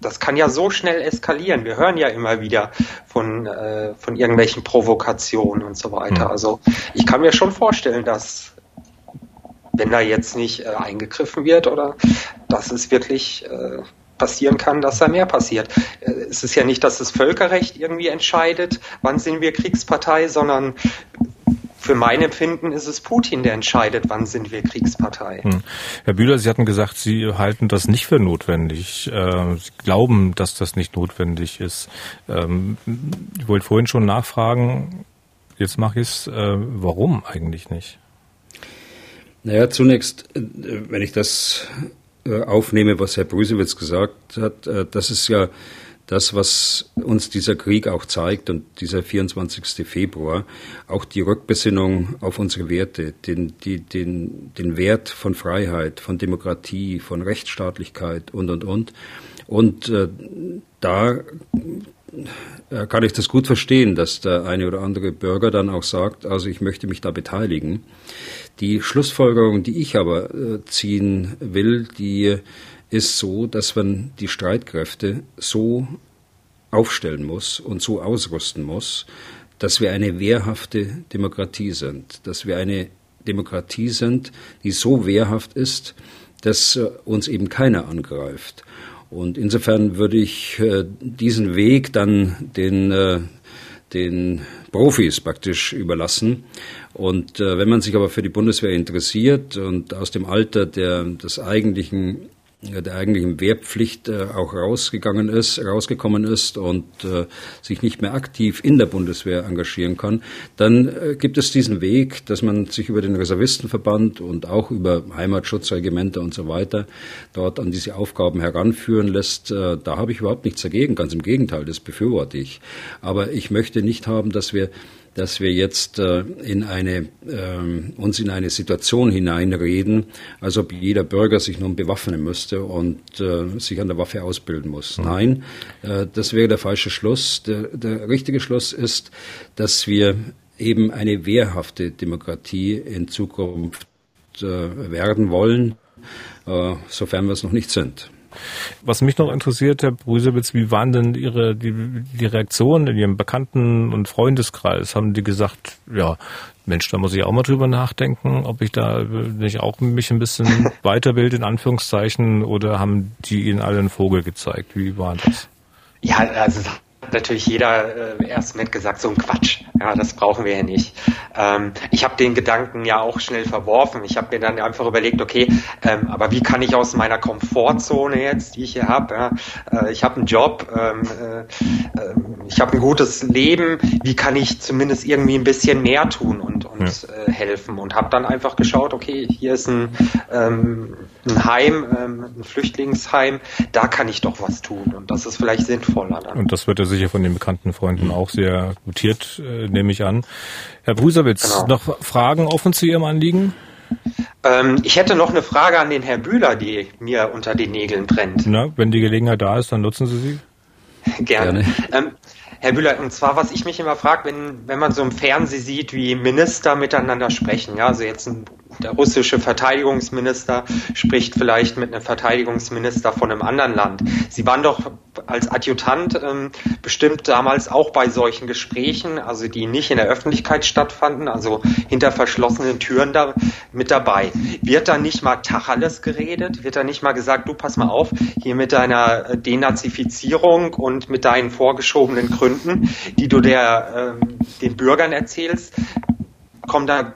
das kann ja so schnell eskalieren. Wir hören ja immer wieder von, äh, von irgendwelchen Provokationen und so weiter. Mhm. Also ich kann mir schon vorstellen, dass wenn da jetzt nicht äh, eingegriffen wird oder dass es wirklich äh, passieren kann, dass da mehr passiert. Äh, es ist ja nicht, dass das Völkerrecht irgendwie entscheidet, wann sind wir Kriegspartei, sondern für mein Empfinden ist es Putin, der entscheidet, wann sind wir Kriegspartei. Hm. Herr Bühler, Sie hatten gesagt, Sie halten das nicht für notwendig. Äh, Sie glauben, dass das nicht notwendig ist. Ähm, ich wollte vorhin schon nachfragen, jetzt mache ich es, äh, warum eigentlich nicht? Naja, zunächst, wenn ich das aufnehme, was Herr Brusewitz gesagt hat, äh, das ist ja das, was uns dieser Krieg auch zeigt und dieser 24. Februar, auch die Rückbesinnung auf unsere Werte, den, die, den, den Wert von Freiheit, von Demokratie, von Rechtsstaatlichkeit und, und, und. Und äh, da äh, kann ich das gut verstehen, dass der eine oder andere Bürger dann auch sagt, also ich möchte mich da beteiligen. Die Schlussfolgerung, die ich aber äh, ziehen will, die ist so, dass man die Streitkräfte so aufstellen muss und so ausrüsten muss, dass wir eine wehrhafte Demokratie sind, dass wir eine Demokratie sind, die so wehrhaft ist, dass äh, uns eben keiner angreift. Und insofern würde ich äh, diesen Weg dann den, den Profis praktisch überlassen. Und äh, wenn man sich aber für die Bundeswehr interessiert und aus dem Alter der, des eigentlichen der eigentlichen Wehrpflicht äh, auch rausgegangen ist, rausgekommen ist und äh, sich nicht mehr aktiv in der Bundeswehr engagieren kann, dann äh, gibt es diesen Weg, dass man sich über den Reservistenverband und auch über Heimatschutzregimenter und so weiter dort an diese Aufgaben heranführen lässt. Da habe ich überhaupt nichts dagegen, ganz im Gegenteil, das befürworte ich. Aber ich möchte nicht haben, dass wir dass wir jetzt äh, in eine, äh, uns in eine Situation hineinreden, als ob jeder Bürger sich nun bewaffnen müsste und äh, sich an der Waffe ausbilden muss. Mhm. Nein, äh, das wäre der falsche Schluss. Der, der richtige Schluss ist, dass wir eben eine wehrhafte Demokratie in Zukunft äh, werden wollen, äh, sofern wir es noch nicht sind. Was mich noch interessiert, Herr Brüsewitz, wie waren denn Ihre die, die Reaktionen in Ihrem Bekannten- und Freundeskreis? Haben die gesagt, ja, Mensch, da muss ich auch mal drüber nachdenken, ob ich da nicht auch mich ein bisschen weiterbilde, in Anführungszeichen, oder haben die Ihnen alle einen Vogel gezeigt? Wie war das? Ja, also natürlich jeder äh, erst mit gesagt, so ein Quatsch, ja, das brauchen wir ja nicht. Ähm, ich habe den Gedanken ja auch schnell verworfen. Ich habe mir dann einfach überlegt, okay, ähm, aber wie kann ich aus meiner Komfortzone jetzt, die ich hier habe, ja, äh, ich habe einen Job, ähm, äh, ähm, ich habe ein gutes Leben, wie kann ich zumindest irgendwie ein bisschen mehr tun und, und ja. äh, helfen und habe dann einfach geschaut, okay, hier ist ein, ähm, ein Heim, ähm, ein Flüchtlingsheim, da kann ich doch was tun und das ist vielleicht sinnvoller. Dann. Und das wird ja sicher von den bekannten Freunden mhm. auch sehr gutiert, äh, nehme ich an. Herr Brusewitz, genau. noch Fragen offen zu Ihrem Anliegen? Ähm, ich hätte noch eine Frage an den Herrn Bühler, die mir unter den Nägeln brennt. Na, wenn die Gelegenheit da ist, dann nutzen Sie sie. Gerne. Gerne. Ähm, Herr Bühler, und zwar, was ich mich immer frage, wenn, wenn man so im Fernsehen sieht, wie Minister miteinander sprechen, ja, also jetzt ein der russische Verteidigungsminister spricht vielleicht mit einem Verteidigungsminister von einem anderen Land. Sie waren doch als Adjutant ähm, bestimmt damals auch bei solchen Gesprächen, also die nicht in der Öffentlichkeit stattfanden, also hinter verschlossenen Türen da mit dabei. Wird da nicht mal Tacheles geredet? Wird da nicht mal gesagt, du pass mal auf, hier mit deiner Denazifizierung und mit deinen vorgeschobenen Gründen, die du der, ähm, den Bürgern erzählst, kommen da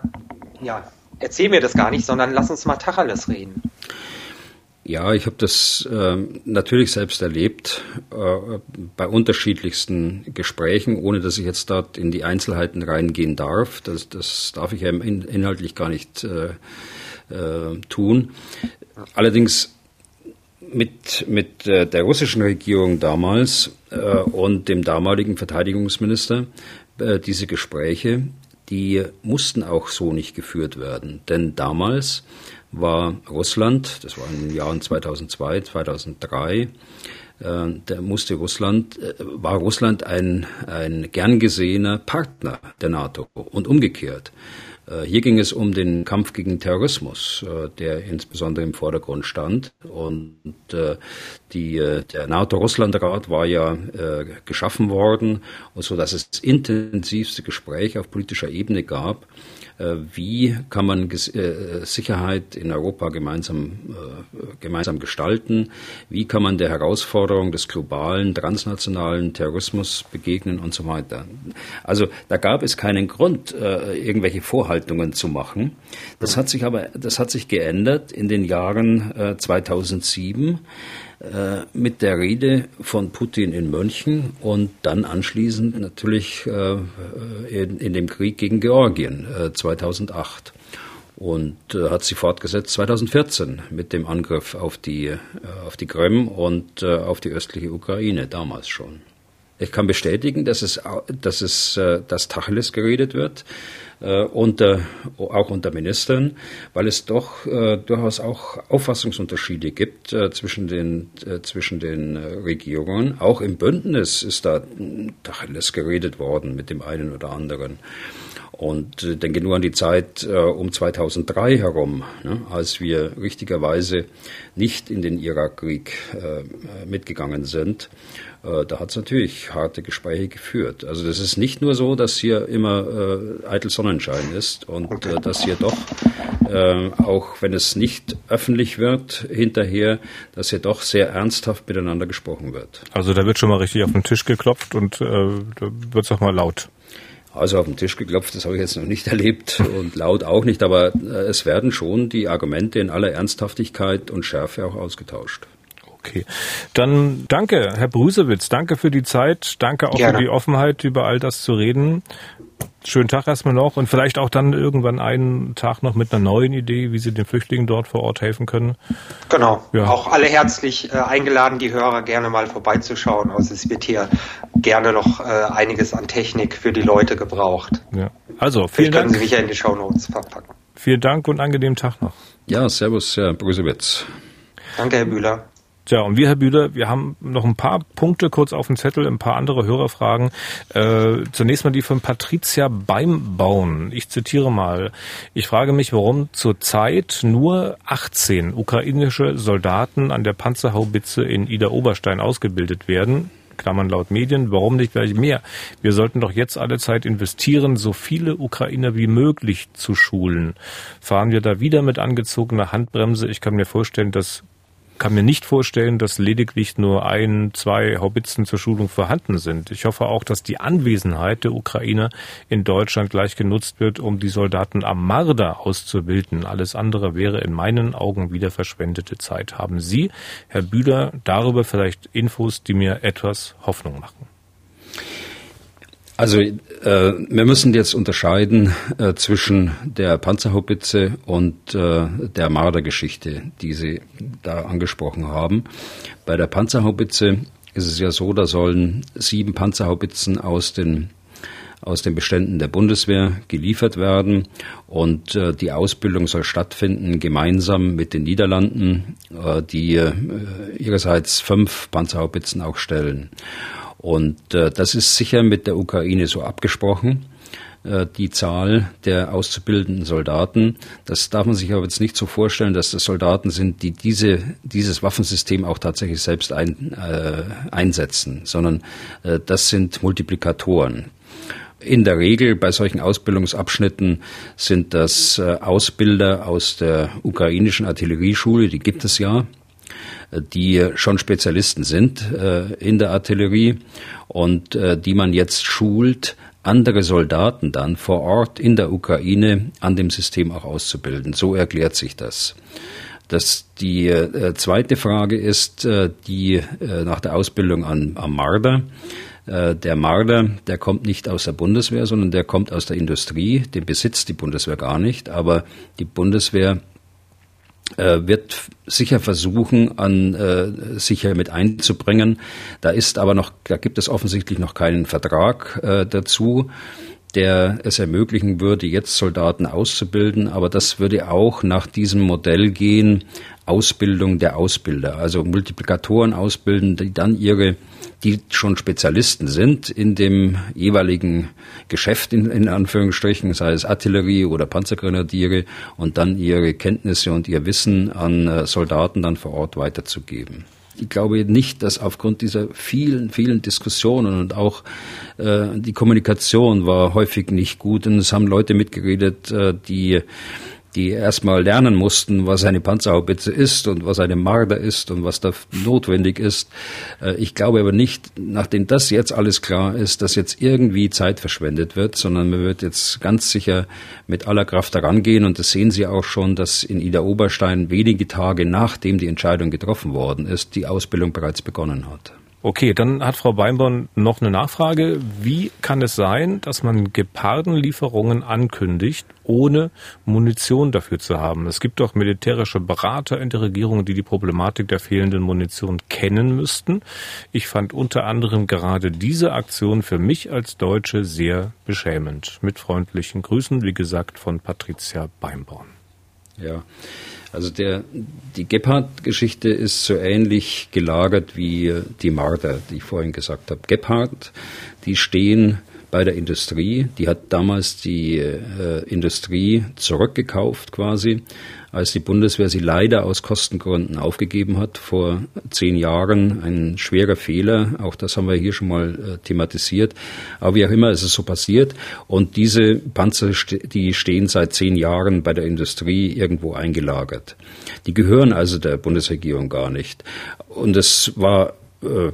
ja, erzähl mir das gar nicht, sondern lass uns mal Tacheles reden. Ja, ich habe das äh, natürlich selbst erlebt äh, bei unterschiedlichsten Gesprächen, ohne dass ich jetzt dort in die Einzelheiten reingehen darf. Das, das darf ich ja in, inhaltlich gar nicht äh, äh, tun. Allerdings mit, mit äh, der russischen Regierung damals äh, und dem damaligen Verteidigungsminister diese Gespräche, die mussten auch so nicht geführt werden. Denn damals war Russland, das war in den Jahren 2002, 2003, äh, da musste Russland, äh, war Russland ein, ein gern gesehener Partner der NATO und umgekehrt. Äh, hier ging es um den Kampf gegen Terrorismus, äh, der insbesondere im Vordergrund stand. Und äh, die, der NATO-Russland-Rat war ja geschaffen worden, und so dass es intensivste Gespräche auf politischer Ebene gab wie kann man äh, Sicherheit in Europa gemeinsam, äh, gemeinsam gestalten? Wie kann man der Herausforderung des globalen, transnationalen Terrorismus begegnen und so weiter? Also da gab es keinen Grund, irgendwelche Vorhaltungen zu machen. Das hat sich aber, das hat sich geändert in den Jahren 2007 äh, mit der Rede von Putin in München und dann anschließend natürlich äh, in, in, dem Krieg gegen Georgien äh, 2008 und äh, hat sie fortgesetzt 2014 mit dem Angriff auf die, äh, auf die Krim und äh, auf die östliche Ukraine damals schon. Ich kann bestätigen, dass es, dass es, dass Tacheles geredet wird äh, unter, auch unter Ministern, weil es doch äh, durchaus auch Auffassungsunterschiede gibt äh, zwischen den, äh, zwischen den äh, Regierungen. Auch im Bündnis ist da alles geredet worden mit dem einen oder anderen. Und äh, denke nur an die Zeit äh, um 2003 herum, ne, als wir richtigerweise nicht in den Irakkrieg äh, mitgegangen sind. Äh, da hat es natürlich harte Gespräche geführt. Also das ist nicht nur so, dass hier immer äh, eitel Sonnenschein ist und äh, dass hier doch, auch wenn es nicht öffentlich wird hinterher, dass hier doch sehr ernsthaft miteinander gesprochen wird. Also da wird schon mal richtig auf den Tisch geklopft und da wird es auch mal laut. Also auf den Tisch geklopft, das habe ich jetzt noch nicht erlebt und laut auch nicht, aber äh, es werden schon die Argumente in aller Ernsthaftigkeit und Schärfe auch ausgetauscht. Okay. Dann danke, Herr Brusewitz. Danke für die Zeit. Danke auch Gerne. für die Offenheit, über all das zu reden. Schönen Tag erstmal noch und vielleicht auch dann irgendwann einen Tag noch mit einer neuen Idee, wie Sie den Flüchtlingen dort vor Ort helfen können. Genau. Ja. Auch alle herzlich äh, eingeladen, die Hörer gerne mal vorbeizuschauen. Also es wird hier gerne noch äh, einiges an Technik für die Leute gebraucht. Ja. Also vielen Dank. können Sie mich ja in die Shownotes verpacken. Vielen Dank und angenehmen Tag noch. Ja, servus, Herr Brusewitz. Danke, Herr Bühler. Tja, und wir, Herr Bühler, wir haben noch ein paar Punkte kurz auf dem Zettel, ein paar andere Hörerfragen. Äh, zunächst mal die von Patricia Beimbauen. Ich zitiere mal. Ich frage mich, warum zurzeit nur 18 ukrainische Soldaten an der Panzerhaubitze in Ida Oberstein ausgebildet werden. Klammern laut Medien, warum nicht gleich mehr? Wir sollten doch jetzt alle Zeit investieren, so viele Ukrainer wie möglich zu schulen. Fahren wir da wieder mit angezogener Handbremse? Ich kann mir vorstellen, dass kann mir nicht vorstellen, dass lediglich nur ein, zwei Haubitzen zur Schulung vorhanden sind. Ich hoffe auch, dass die Anwesenheit der Ukrainer in Deutschland gleich genutzt wird, um die Soldaten am Marder auszubilden. Alles andere wäre in meinen Augen wieder verschwendete Zeit. Haben Sie, Herr Bühler, darüber vielleicht Infos, die mir etwas Hoffnung machen? Also äh, wir müssen jetzt unterscheiden äh, zwischen der Panzerhaubitze und äh, der Mardergeschichte, die Sie da angesprochen haben. Bei der Panzerhaubitze ist es ja so, da sollen sieben Panzerhaubitzen aus den aus den Beständen der Bundeswehr geliefert werden und äh, die Ausbildung soll stattfinden gemeinsam mit den Niederlanden, äh, die äh, ihrerseits fünf Panzerhaubitzen auch stellen. Und äh, das ist sicher mit der Ukraine so abgesprochen äh, die Zahl der auszubildenden Soldaten. Das darf man sich aber jetzt nicht so vorstellen, dass das Soldaten sind, die diese, dieses Waffensystem auch tatsächlich selbst ein, äh, einsetzen, sondern äh, das sind Multiplikatoren. In der Regel bei solchen Ausbildungsabschnitten sind das äh, Ausbilder aus der ukrainischen Artillerieschule, die gibt es ja, die schon Spezialisten sind äh, in der Artillerie und äh, die man jetzt schult andere Soldaten dann vor Ort in der Ukraine an dem System auch auszubilden. So erklärt sich das. Das, die äh, zweite Frage ist äh, die äh, nach der Ausbildung an, am Marder. Äh, der Marder, der kommt nicht aus der Bundeswehr, sondern der kommt aus der Industrie. Den besitzt die Bundeswehr gar nicht, aber die Bundeswehr wird sicher versuchen, an äh, sicher mit einzubringen. Da ist aber noch, da gibt es offensichtlich noch keinen Vertrag äh, dazu der es ermöglichen würde, jetzt Soldaten auszubilden. Aber das würde auch nach diesem Modell gehen, Ausbildung der Ausbilder, also Multiplikatoren ausbilden, die dann ihre, die schon Spezialisten sind in dem jeweiligen Geschäft, in, in Anführungsstrichen, sei es Artillerie oder Panzergrenadiere, und dann ihre Kenntnisse und ihr Wissen an äh, Soldaten dann vor Ort weiterzugeben ich glaube nicht, dass aufgrund dieser vielen, vielen Diskussionen und auch äh, die Kommunikation war häufig nicht gut. Und es haben Leute mitgeredet, äh, die die erstmal lernen mussten, was eine Panzerhaubitze ist und was eine Marder ist und was da notwendig ist. Äh, ich glaube aber nicht, nachdem das jetzt alles klar ist, dass jetzt irgendwie Zeit verschwendet wird, sondern man wird jetzt ganz sicher mit aller Kraft daran gehen und das sehen Sie auch schon, dass in Ida Oberstein wenige Tage nachdem die Entscheidung getroffen worden ist, die Ausbildung bereits begonnen hat. Okay, dann hat Frau Beinborn noch eine Nachfrage. Wie kann es sein, dass man Gepardenlieferungen ankündigt, ohne Munition dafür zu haben? Es gibt doch militärische Berater in der Regierung, die die Problematik der fehlenden Munition kennen müssten. Ich fand unter anderem gerade diese Aktion für mich als Deutsche sehr beschämend. Mit freundlichen Grüßen, wie gesagt, von Patricia Beinborn. Ja. Also der, die Gebhardt-Geschichte ist so ähnlich gelagert wie die Marder, die ich vorhin gesagt habe. Gebhardt, die stehen bei der Industrie. Die hat damals die äh, Industrie zurückgekauft quasi als die Bundeswehr sie leider aus Kostengründen aufgegeben hat vor zehn Jahren. Ein schwerer Fehler, auch das haben wir hier schon mal äh, thematisiert. Aber wie auch immer, es ist so passiert. Und diese Panzer, die stehen seit zehn Jahren bei der Industrie irgendwo eingelagert. Die gehören also der Bundesregierung gar nicht. Und es war äh,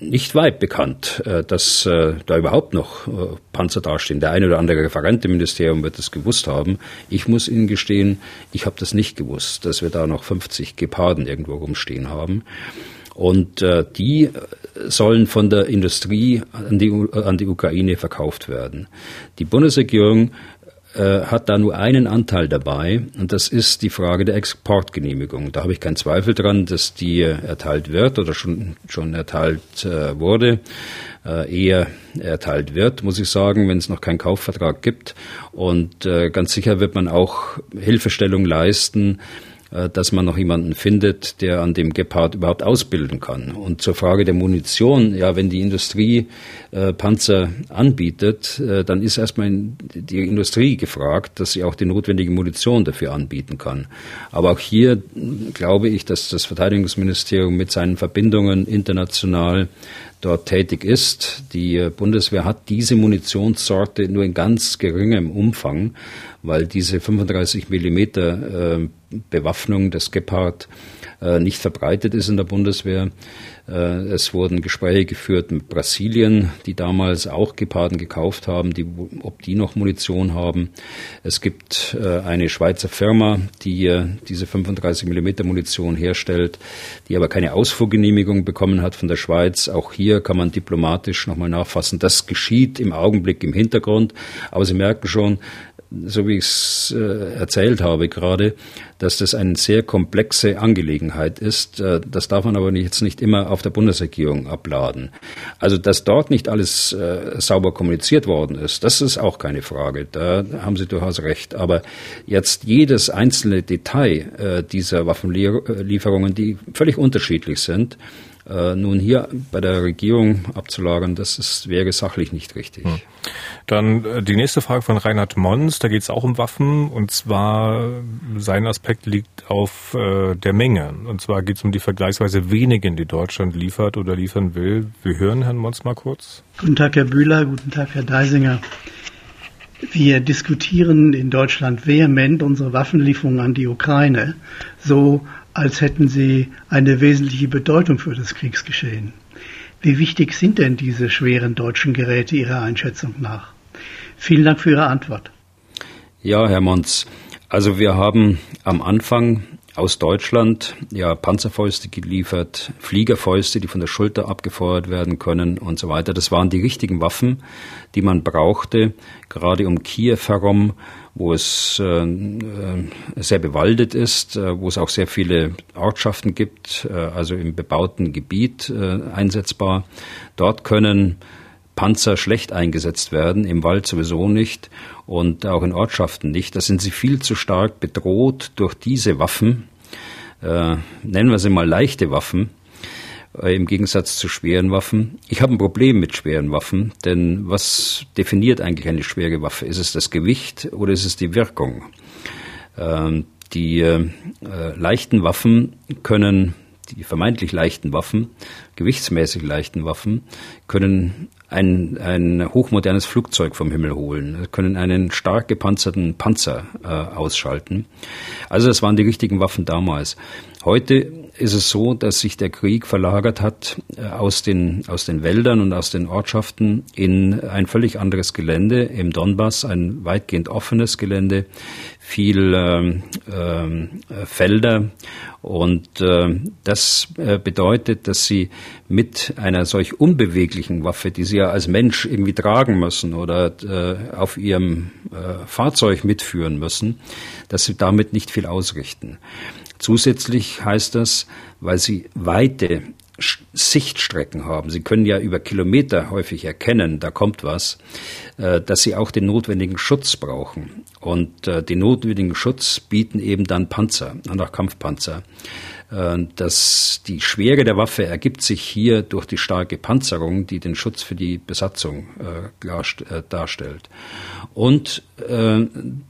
nicht weit bekannt, äh, dass äh, da überhaupt noch äh, Panzer dastehen. Der eine oder andere Referent im Ministerium wird das gewusst haben. Ich muss Ihnen gestehen, ich habe das nicht gewusst, dass wir da noch 50 Geparden irgendwo rumstehen haben. Und die sollen von der Industrie an die, an die Ukraine verkauft werden. Die Bundesregierung äh, hat da nur einen Anteil dabei und das ist die Frage der Exportgenehmigung. Da habe ich keinen Zweifel dran, dass die erteilt wird oder schon, schon erteilt äh, wurde, äh, eher erteilt wird, muss ich sagen, wenn es noch keinen Kaufvertrag gibt. Und äh, ganz sicher wird man auch Hilfestellung leisten, äh, dass man noch jemanden findet, der an dem Gepard überhaupt ausbilden kann. Und zur Frage der Munition, ja, wenn die Industrie äh, Panzer anbietet, äh, dann ist erstmal die Industrie gefragt, dass sie auch die notwendige Munition dafür anbieten kann. Aber auch hier glaube ich, dass das Verteidigungsministerium mit seinen Verbindungen international dort tätig ist. Die Bundeswehr hat diese Munitionssorte nur in ganz geringem Umfang, weil diese 35 Millimeter äh, Bewaffnung des Gepard äh, nicht verbreitet ist in der Bundeswehr. Äh, es wurden Gespräche geführt mit Brasilien, die damals auch Geparden gekauft haben, die, ob die noch Munition haben. Es gibt äh, eine Schweizer Firma, die diese 35 mm Munition herstellt, die aber keine Ausfuhrgenehmigung bekommen hat von der Schweiz. Auch hier kann man diplomatisch nochmal nachfassen. Das geschieht im Augenblick im Hintergrund. Aber Sie merken schon, so wie ich es äh, erzählt habe gerade, dass das eine sehr komplexe Angelegenheit ist. Äh, das darf man aber jetzt nicht immer auf der Bundesregierung abladen. Also, dass dort nicht alles äh, sauber kommuniziert worden ist, das ist auch keine Frage. Da haben Sie durchaus recht. Aber jetzt jedes einzelne Detail äh, dieser Waffenlieferungen, die völlig unterschiedlich sind, äh, nun hier bei der Regierung abzulagern, das ist, wäre sachlich nicht richtig. Hm. Dann äh, die nächste Frage von Reinhard Mons, da geht es auch um Waffen und zwar sein Aspekt liegt auf äh, der Menge. Und zwar geht es um die vergleichsweise wenigen, die Deutschland liefert oder liefern will. Wir hören Herrn Mons mal kurz. Guten Tag, Herr Bühler, guten Tag, Herr Deisinger. Wir diskutieren in Deutschland vehement unsere Waffenlieferungen an die Ukraine, so als hätten sie eine wesentliche Bedeutung für das Kriegsgeschehen. Wie wichtig sind denn diese schweren deutschen Geräte Ihrer Einschätzung nach? Vielen Dank für Ihre Antwort. Ja, Herr Mons. Also wir haben am Anfang aus Deutschland ja Panzerfäuste geliefert, Fliegerfäuste, die von der Schulter abgefeuert werden können und so weiter. Das waren die richtigen Waffen, die man brauchte, gerade um Kiew herum, wo es äh, äh, sehr bewaldet ist, äh, wo es auch sehr viele Ortschaften gibt, äh, also im bebauten Gebiet äh, einsetzbar. Dort können Panzer schlecht eingesetzt werden, im Wald sowieso nicht und auch in Ortschaften nicht. Da sind sie viel zu stark bedroht durch diese Waffen, äh, nennen wir sie mal leichte Waffen, äh, im Gegensatz zu schweren Waffen. Ich habe ein Problem mit schweren Waffen, denn was definiert eigentlich eine schwere Waffe? Ist es das Gewicht oder ist es die Wirkung? Ähm, die äh, leichten Waffen können die vermeintlich leichten Waffen, gewichtsmäßig leichten Waffen, können ein, ein hochmodernes Flugzeug vom Himmel holen, können einen stark gepanzerten Panzer äh, ausschalten. Also das waren die richtigen Waffen damals. Heute ist es so, dass sich der Krieg verlagert hat äh, aus den, aus den Wäldern und aus den Ortschaften in ein völlig anderes Gelände im Donbass, ein weitgehend offenes Gelände, viel ähm, äh, Felder und äh, das äh, bedeutet, dass sie mit einer solch unbeweglichen Waffe, die sie ja als Mensch irgendwie tragen müssen oder äh, auf ihrem Fahrzeug mitführen müssen, dass sie damit nicht viel ausrichten. Zusätzlich heißt das, weil sie weite Sichtstrecken haben. Sie können ja über Kilometer häufig erkennen, da kommt was, äh, dass sie auch den notwendigen Schutz brauchen. Und äh, den notwendigen Schutz bieten eben dann Panzer und auch Kampfpanzer. Äh, das, die Schwere der Waffe ergibt sich hier durch die starke Panzerung, die den Schutz für die Besatzung darstellt. Und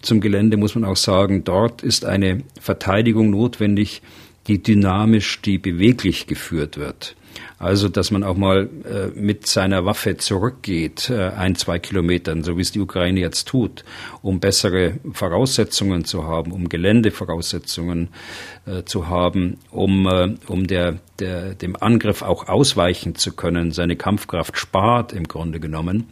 zum Gelände muss man auch sagen, dort ist eine Verteidigung notwendig, die dynamisch, die beweglich geführt wird. Also, dass man auch mal äh, mit seiner Waffe zurückgeht, äh, ein, zwei Kilometern, so wie es die Ukraine jetzt tut, um bessere Voraussetzungen zu haben, um Geländevoraussetzungen äh, zu haben, um, äh, um der, der, dem Angriff auch ausweichen zu können, seine Kampfkraft spart im Grunde genommen.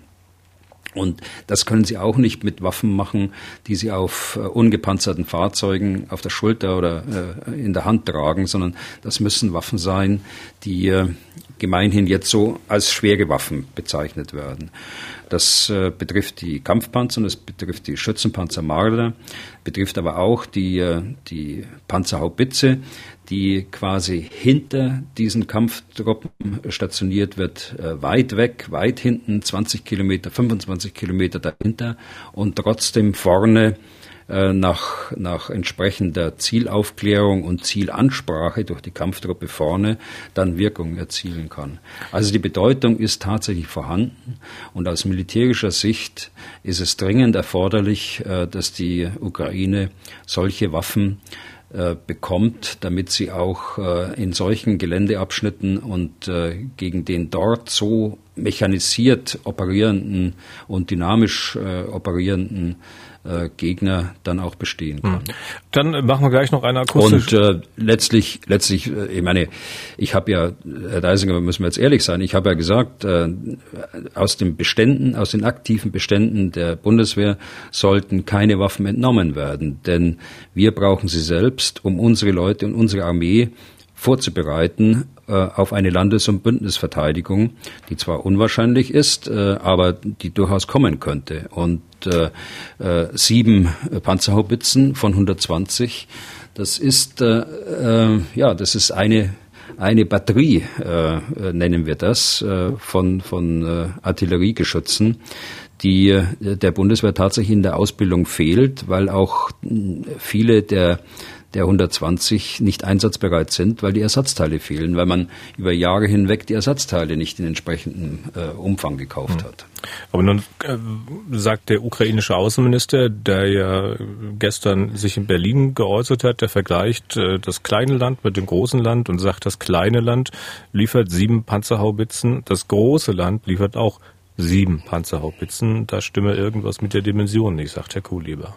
Und das können sie auch nicht mit Waffen machen, die sie auf äh, ungepanzerten Fahrzeugen auf der Schulter oder äh, in der Hand tragen, sondern das müssen Waffen sein, die äh, gemeinhin jetzt so als schwere Waffen bezeichnet werden. Das äh, betrifft die Kampfpanzer, das betrifft die Schützenpanzer Marder, betrifft aber auch die, äh, die Panzerhaubitze, die quasi hinter diesen Kampftruppen stationiert wird, äh, weit weg, weit hinten, 20 Kilometer, 25 Kilometer dahinter und trotzdem vorne äh, nach, nach entsprechender Zielaufklärung und Zielansprache durch die Kampftruppe vorne dann Wirkung erzielen kann. Also die Bedeutung ist tatsächlich vorhanden und aus militärischer Sicht ist es dringend erforderlich, äh, dass die Ukraine solche Waffen bekommt, damit sie auch in solchen Geländeabschnitten und gegen den dort so mechanisiert operierenden und dynamisch operierenden äh, Gegner dann auch bestehen kann. Hm. Dann machen wir gleich noch eine akustische. Und äh, letztlich, letztlich, äh, ich meine, ich habe ja, Herr Deisinger, müssen wir jetzt ehrlich sein, ich habe ja gesagt, äh, aus den Beständen, aus den aktiven Beständen der Bundeswehr sollten keine Waffen entnommen werden, denn wir brauchen sie selbst, um unsere Leute und unsere Armee vorzubereiten äh, auf eine Landes- und Bündnisverteidigung, die zwar unwahrscheinlich ist, äh, aber die durchaus kommen könnte. Und äh, äh, sieben Panzerhaubitzen von 120, das ist äh, ja, das ist eine eine Batterie, äh, nennen wir das, äh, von, von äh, Artilleriegeschützen, die der Bundeswehr tatsächlich in der Ausbildung fehlt, weil auch viele der der 120 nicht einsatzbereit sind, weil die Ersatzteile fehlen, weil man über Jahre hinweg die Ersatzteile nicht in entsprechendem äh, Umfang gekauft hm. hat. Aber nun äh, sagt der ukrainische Außenminister, der ja gestern sich in Berlin geäußert hat, der vergleicht äh, das kleine Land mit dem großen Land und sagt, das kleine Land liefert sieben Panzerhaubitzen, das große Land liefert auch sieben Panzerhaubitzen. Da stimme irgendwas mit der Dimension nicht, sagt Herr Kuhlieber.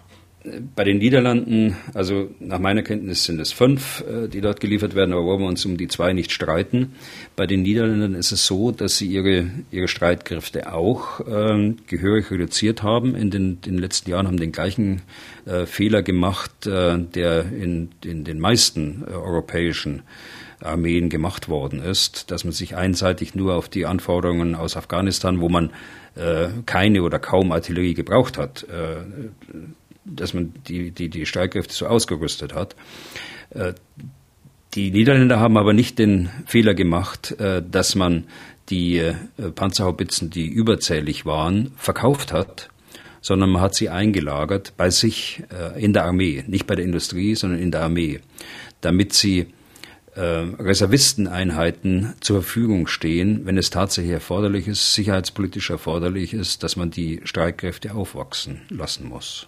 Bei den Niederlanden, also nach meiner Kenntnis sind es fünf, äh, die dort geliefert werden, aber wollen wir uns um die zwei nicht streiten. Bei den Niederländern ist es so, dass sie ihre, ihre Streitkräfte auch äh, gehörig reduziert haben. In den, den letzten Jahren haben den gleichen äh, Fehler gemacht, äh, der in, in den meisten äh, europäischen Armeen gemacht worden ist, dass man sich einseitig nur auf die Anforderungen aus Afghanistan, wo man äh, keine oder kaum Artillerie gebraucht hat, dass man die, die, die Streitkräfte so ausgerüstet hat. Äh, die Niederländer haben aber nicht den Fehler gemacht, äh, dass man die äh, Panzerhaubitzen, die überzählig waren, verkauft hat, sondern man hat sie eingelagert bei sich in der Armee, nicht bei der Industrie, sondern in der Armee, damit sie Reservisteneinheiten zur Verfügung stehen, wenn es tatsächlich erforderlich ist, sicherheitspolitisch erforderlich ist, dass man die Streitkräfte aufwachsen lassen muss.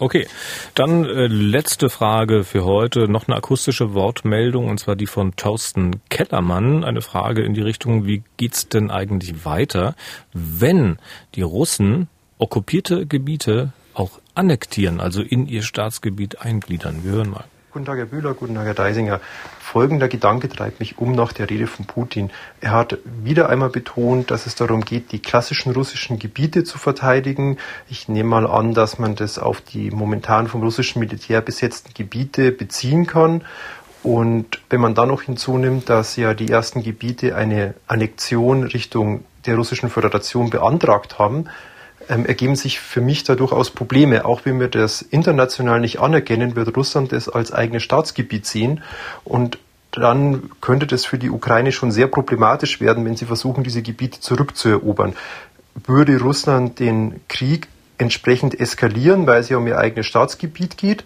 Okay, dann äh, letzte Frage für heute. Noch eine akustische Wortmeldung, und zwar die von Thorsten Kellermann. Eine Frage in die Richtung, wie geht's denn eigentlich weiter, wenn die Russen okkupierte Gebiete auch annektieren, also in ihr Staatsgebiet eingliedern? Wir hören mal. Guten Tag, Herr Bühler, guten Tag, Herr Deisinger. Folgender Gedanke treibt mich um nach der Rede von Putin. Er hat wieder einmal betont, dass es darum geht, die klassischen russischen Gebiete zu verteidigen. Ich nehme mal an, dass man das auf die momentan vom russischen Militär besetzten Gebiete beziehen kann. Und wenn man dann noch hinzunimmt, dass ja die ersten Gebiete eine Annexion Richtung der russischen Föderation beantragt haben, ähm, ergeben sich für mich da durchaus Probleme. Auch wenn wir das international nicht anerkennen, wird Russland das als eigenes Staatsgebiet sehen und dann könnte das für die Ukraine schon sehr problematisch werden, wenn sie versuchen, diese Gebiete zurückzuerobern. Würde Russland den Krieg entsprechend eskalieren, weil es ja um ihr eigenes Staatsgebiet geht?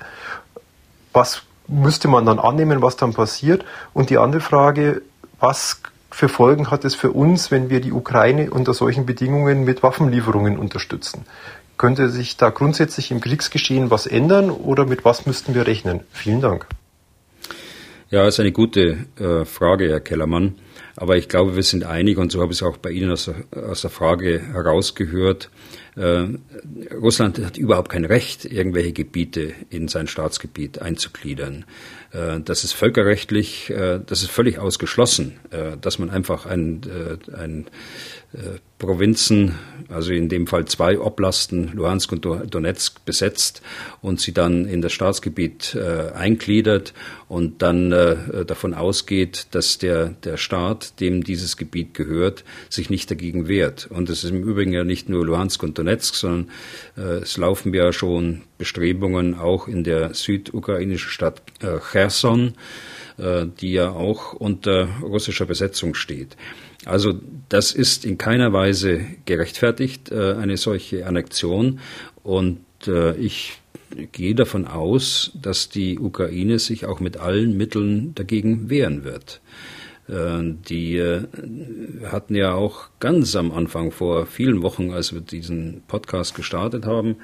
Was müsste man dann annehmen, was dann passiert? Und die andere Frage, was für Folgen hat es für uns, wenn wir die Ukraine unter solchen Bedingungen mit Waffenlieferungen unterstützen? Könnte sich da grundsätzlich im Kriegsgeschehen was ändern oder mit was müssten wir rechnen? Vielen Dank. Ja, das ist eine gute äh, Frage, Herr Kellermann. Aber ich glaube, wir sind einig, und so habe ich es auch bei Ihnen aus der, aus der Frage herausgehört, äh, Russland hat überhaupt kein Recht, irgendwelche Gebiete in sein Staatsgebiet einzugliedern. Äh, das ist völkerrechtlich, äh, das ist völlig ausgeschlossen, äh, dass man einfach ein, ein Provinzen, also in dem Fall zwei Oblasten, Luhansk und Donetsk, besetzt und sie dann in das Staatsgebiet äh, eingliedert und dann äh, davon ausgeht, dass der, der Staat, dem dieses Gebiet gehört, sich nicht dagegen wehrt. Und es ist im Übrigen ja nicht nur Luhansk und Donetsk, sondern äh, es laufen ja schon Bestrebungen auch in der südukrainischen Stadt äh, Cherson, äh, die ja auch unter russischer Besetzung steht. Also das ist in keiner Weise gerechtfertigt, äh, eine solche Annexion. Und äh, ich gehe davon aus, dass die Ukraine sich auch mit allen Mitteln dagegen wehren wird. Äh, die hatten ja auch ganz am Anfang vor vielen Wochen, als wir diesen Podcast gestartet haben,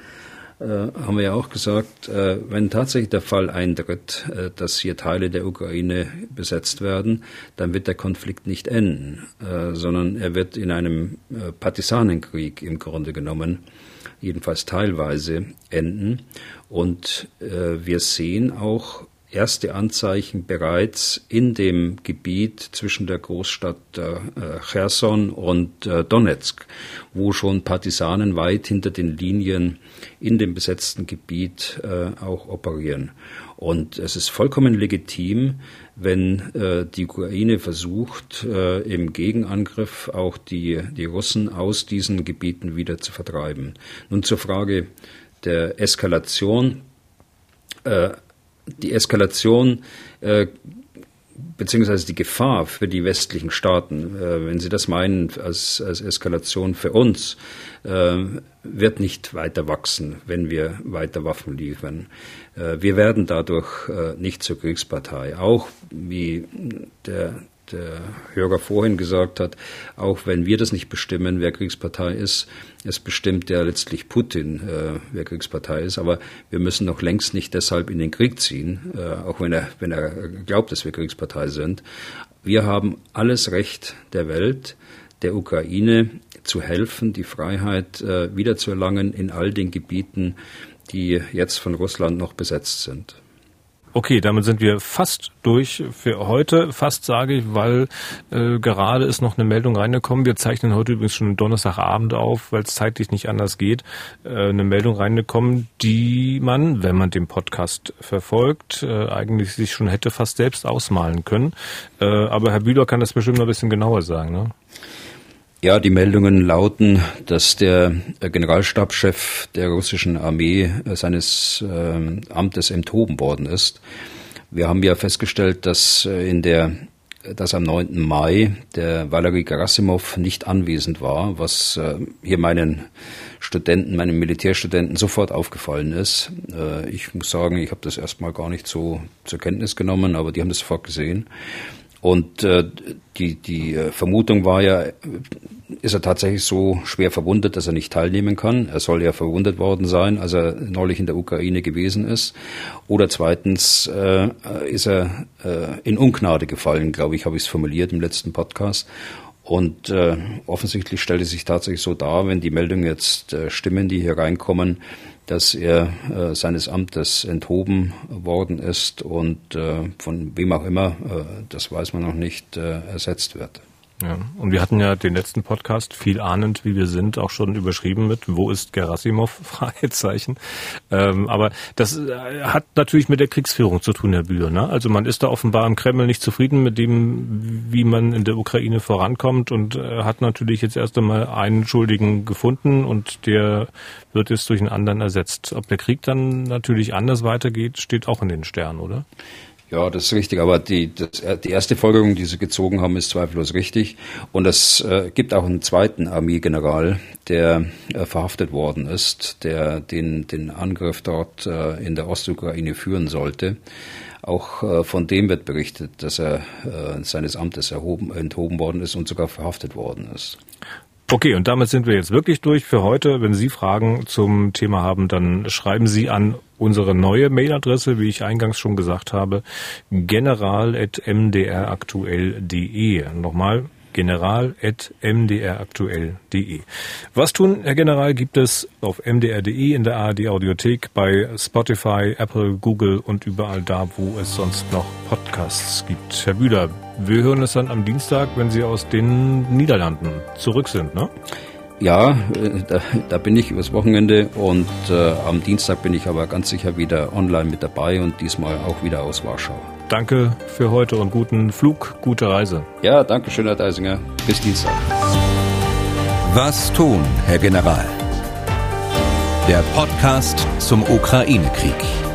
haben wir ja auch gesagt, äh, wenn tatsächlich der Fall eintritt, äh, dass hier Teile der Ukraine besetzt werden, dann wird der Konflikt nicht enden, sondern er wird in einem Partisanenkrieg im Grunde genommen, jedenfalls teilweise, enden. Und wir sehen auch erste Anzeichen bereits in dem Gebiet zwischen der Großstadt äh, Cherson und äh, Donetsk, wo schon Partisanen weit hinter den Linien in dem besetzten Gebiet äh, auch operieren. Und es ist vollkommen legitim, wenn äh, die Ukraine versucht, äh, im Gegenangriff auch die, die Russen aus diesen Gebieten wieder zu vertreiben. Nun zur Frage der Eskalation. Äh, die Eskalation äh, beziehungsweise die Gefahr für die westlichen Staaten, äh, wenn Sie das meinen als, als Eskalation für uns, äh, wird nicht weiter wachsen, wenn wir weiter Waffen liefern. Äh, wir werden dadurch äh, nicht zur Kriegspartei. Auch wie der der Hörer vorhin gesagt hat, auch wenn wir das nicht bestimmen, wer Kriegspartei ist, es bestimmt ja letztlich Putin, äh, wer Kriegspartei ist. Aber wir müssen noch längst nicht deshalb in den Krieg ziehen, äh, auch wenn er, wenn er glaubt, dass wir Kriegspartei sind. Wir haben alles Recht der Welt, der Ukraine zu helfen, die Freiheit äh, wiederzuerlangen in all den Gebieten, die jetzt von Russland noch besetzt sind. Okay, damit sind wir fast durch für heute. Fast sage ich, weil äh, gerade ist noch eine Meldung reingekommen. Wir zeichnen heute übrigens schon Donnerstagabend auf, weil es zeitlich nicht anders geht. Äh, eine Meldung reingekommen, die man, wenn man den Podcast verfolgt, äh, eigentlich sich schon hätte fast selbst ausmalen können. Äh, aber Herr Bühler kann das bestimmt noch ein bisschen genauer sagen. Ne? Ja, die Meldungen lauten, dass der Generalstabschef der russischen Armee äh, seines äh, Amtes enthoben worden ist. Wir haben ja festgestellt, dass äh, in der dass am 9. Mai der Valery Gerasimov nicht anwesend war, was äh, hier meinen Studenten, meinen Militärstudenten sofort aufgefallen ist. Äh, ich muss sagen, ich habe das erstmal gar nicht so zur Kenntnis genommen, aber die haben das sofort gesehen. Und äh, die, die äh, Vermutung war ja, ist er tatsächlich so schwer verwundet, dass er nicht teilnehmen kann. Er soll ja verwundet worden sein, als er neulich in der Ukraine gewesen ist. Oder zweitens äh, ist er äh, in Ungnade gefallen, glaube ich, habe ich es formuliert im letzten Podcast. Und äh, offensichtlich stellt es sich tatsächlich so dar, wenn die Meldungen jetzt äh, stimmen, die hier reinkommen, dass er äh, seines Amtes enthoben worden ist und äh, von wem auch immer, äh, das weiß man noch nicht, äh, ersetzt wird. Ja, und wir hatten ja den letzten Podcast, viel ahnend, wie wir sind, auch schon überschrieben mit Wo ist Gerasimov? Fragezeichen. Ähm, aber das äh, hat natürlich mit der Kriegsführung zu tun, Herr Bühler. Ne? Also man ist da offenbar im Kreml nicht zufrieden mit dem, wie man in der Ukraine vorankommt und äh, hat natürlich jetzt erst einmal einen Schuldigen gefunden und der wird jetzt durch einen anderen ersetzt. Ob der Krieg dann natürlich anders weitergeht, steht auch in den Sternen, oder? Ja, das ist richtig. Aber die, das, die erste Folgerung, die Sie gezogen haben, ist zweifellos richtig. Und es äh, gibt auch einen zweiten Armeegeneral, der äh, verhaftet worden ist, der den, den Angriff dort äh, in der Ostukraine führen sollte. Auch äh, von dem wird berichtet, dass er äh, seines Amtes erhoben, enthoben worden ist und sogar verhaftet worden ist. Okay, und damit sind wir jetzt wirklich durch für heute. Wenn Sie Fragen zum Thema haben, dann schreiben Sie an unsere neue Mailadresse, wie ich eingangs schon gesagt habe, general.mdraktuell.de. Nochmal general.mdraktuell.de. Was tun, Herr General, gibt es auf mdr.de in der ARD Audiothek, bei Spotify, Apple, Google und überall da, wo es sonst noch Podcasts gibt. Herr Bühler, wir hören es dann am Dienstag, wenn Sie aus den Niederlanden zurück sind, ne? Ja, äh, da, da, bin ich übers Wochenende und äh, am Dienstag bin ich aber ganz sicher wieder online mit dabei und diesmal auch wieder aus Warschau. Danke für heute und guten Flug, gute Reise. Ja, danke schön, Herr Deisinger. Bis Dienstag. Was tun, Herr General? Der Podcast zum Ukraine-Krieg.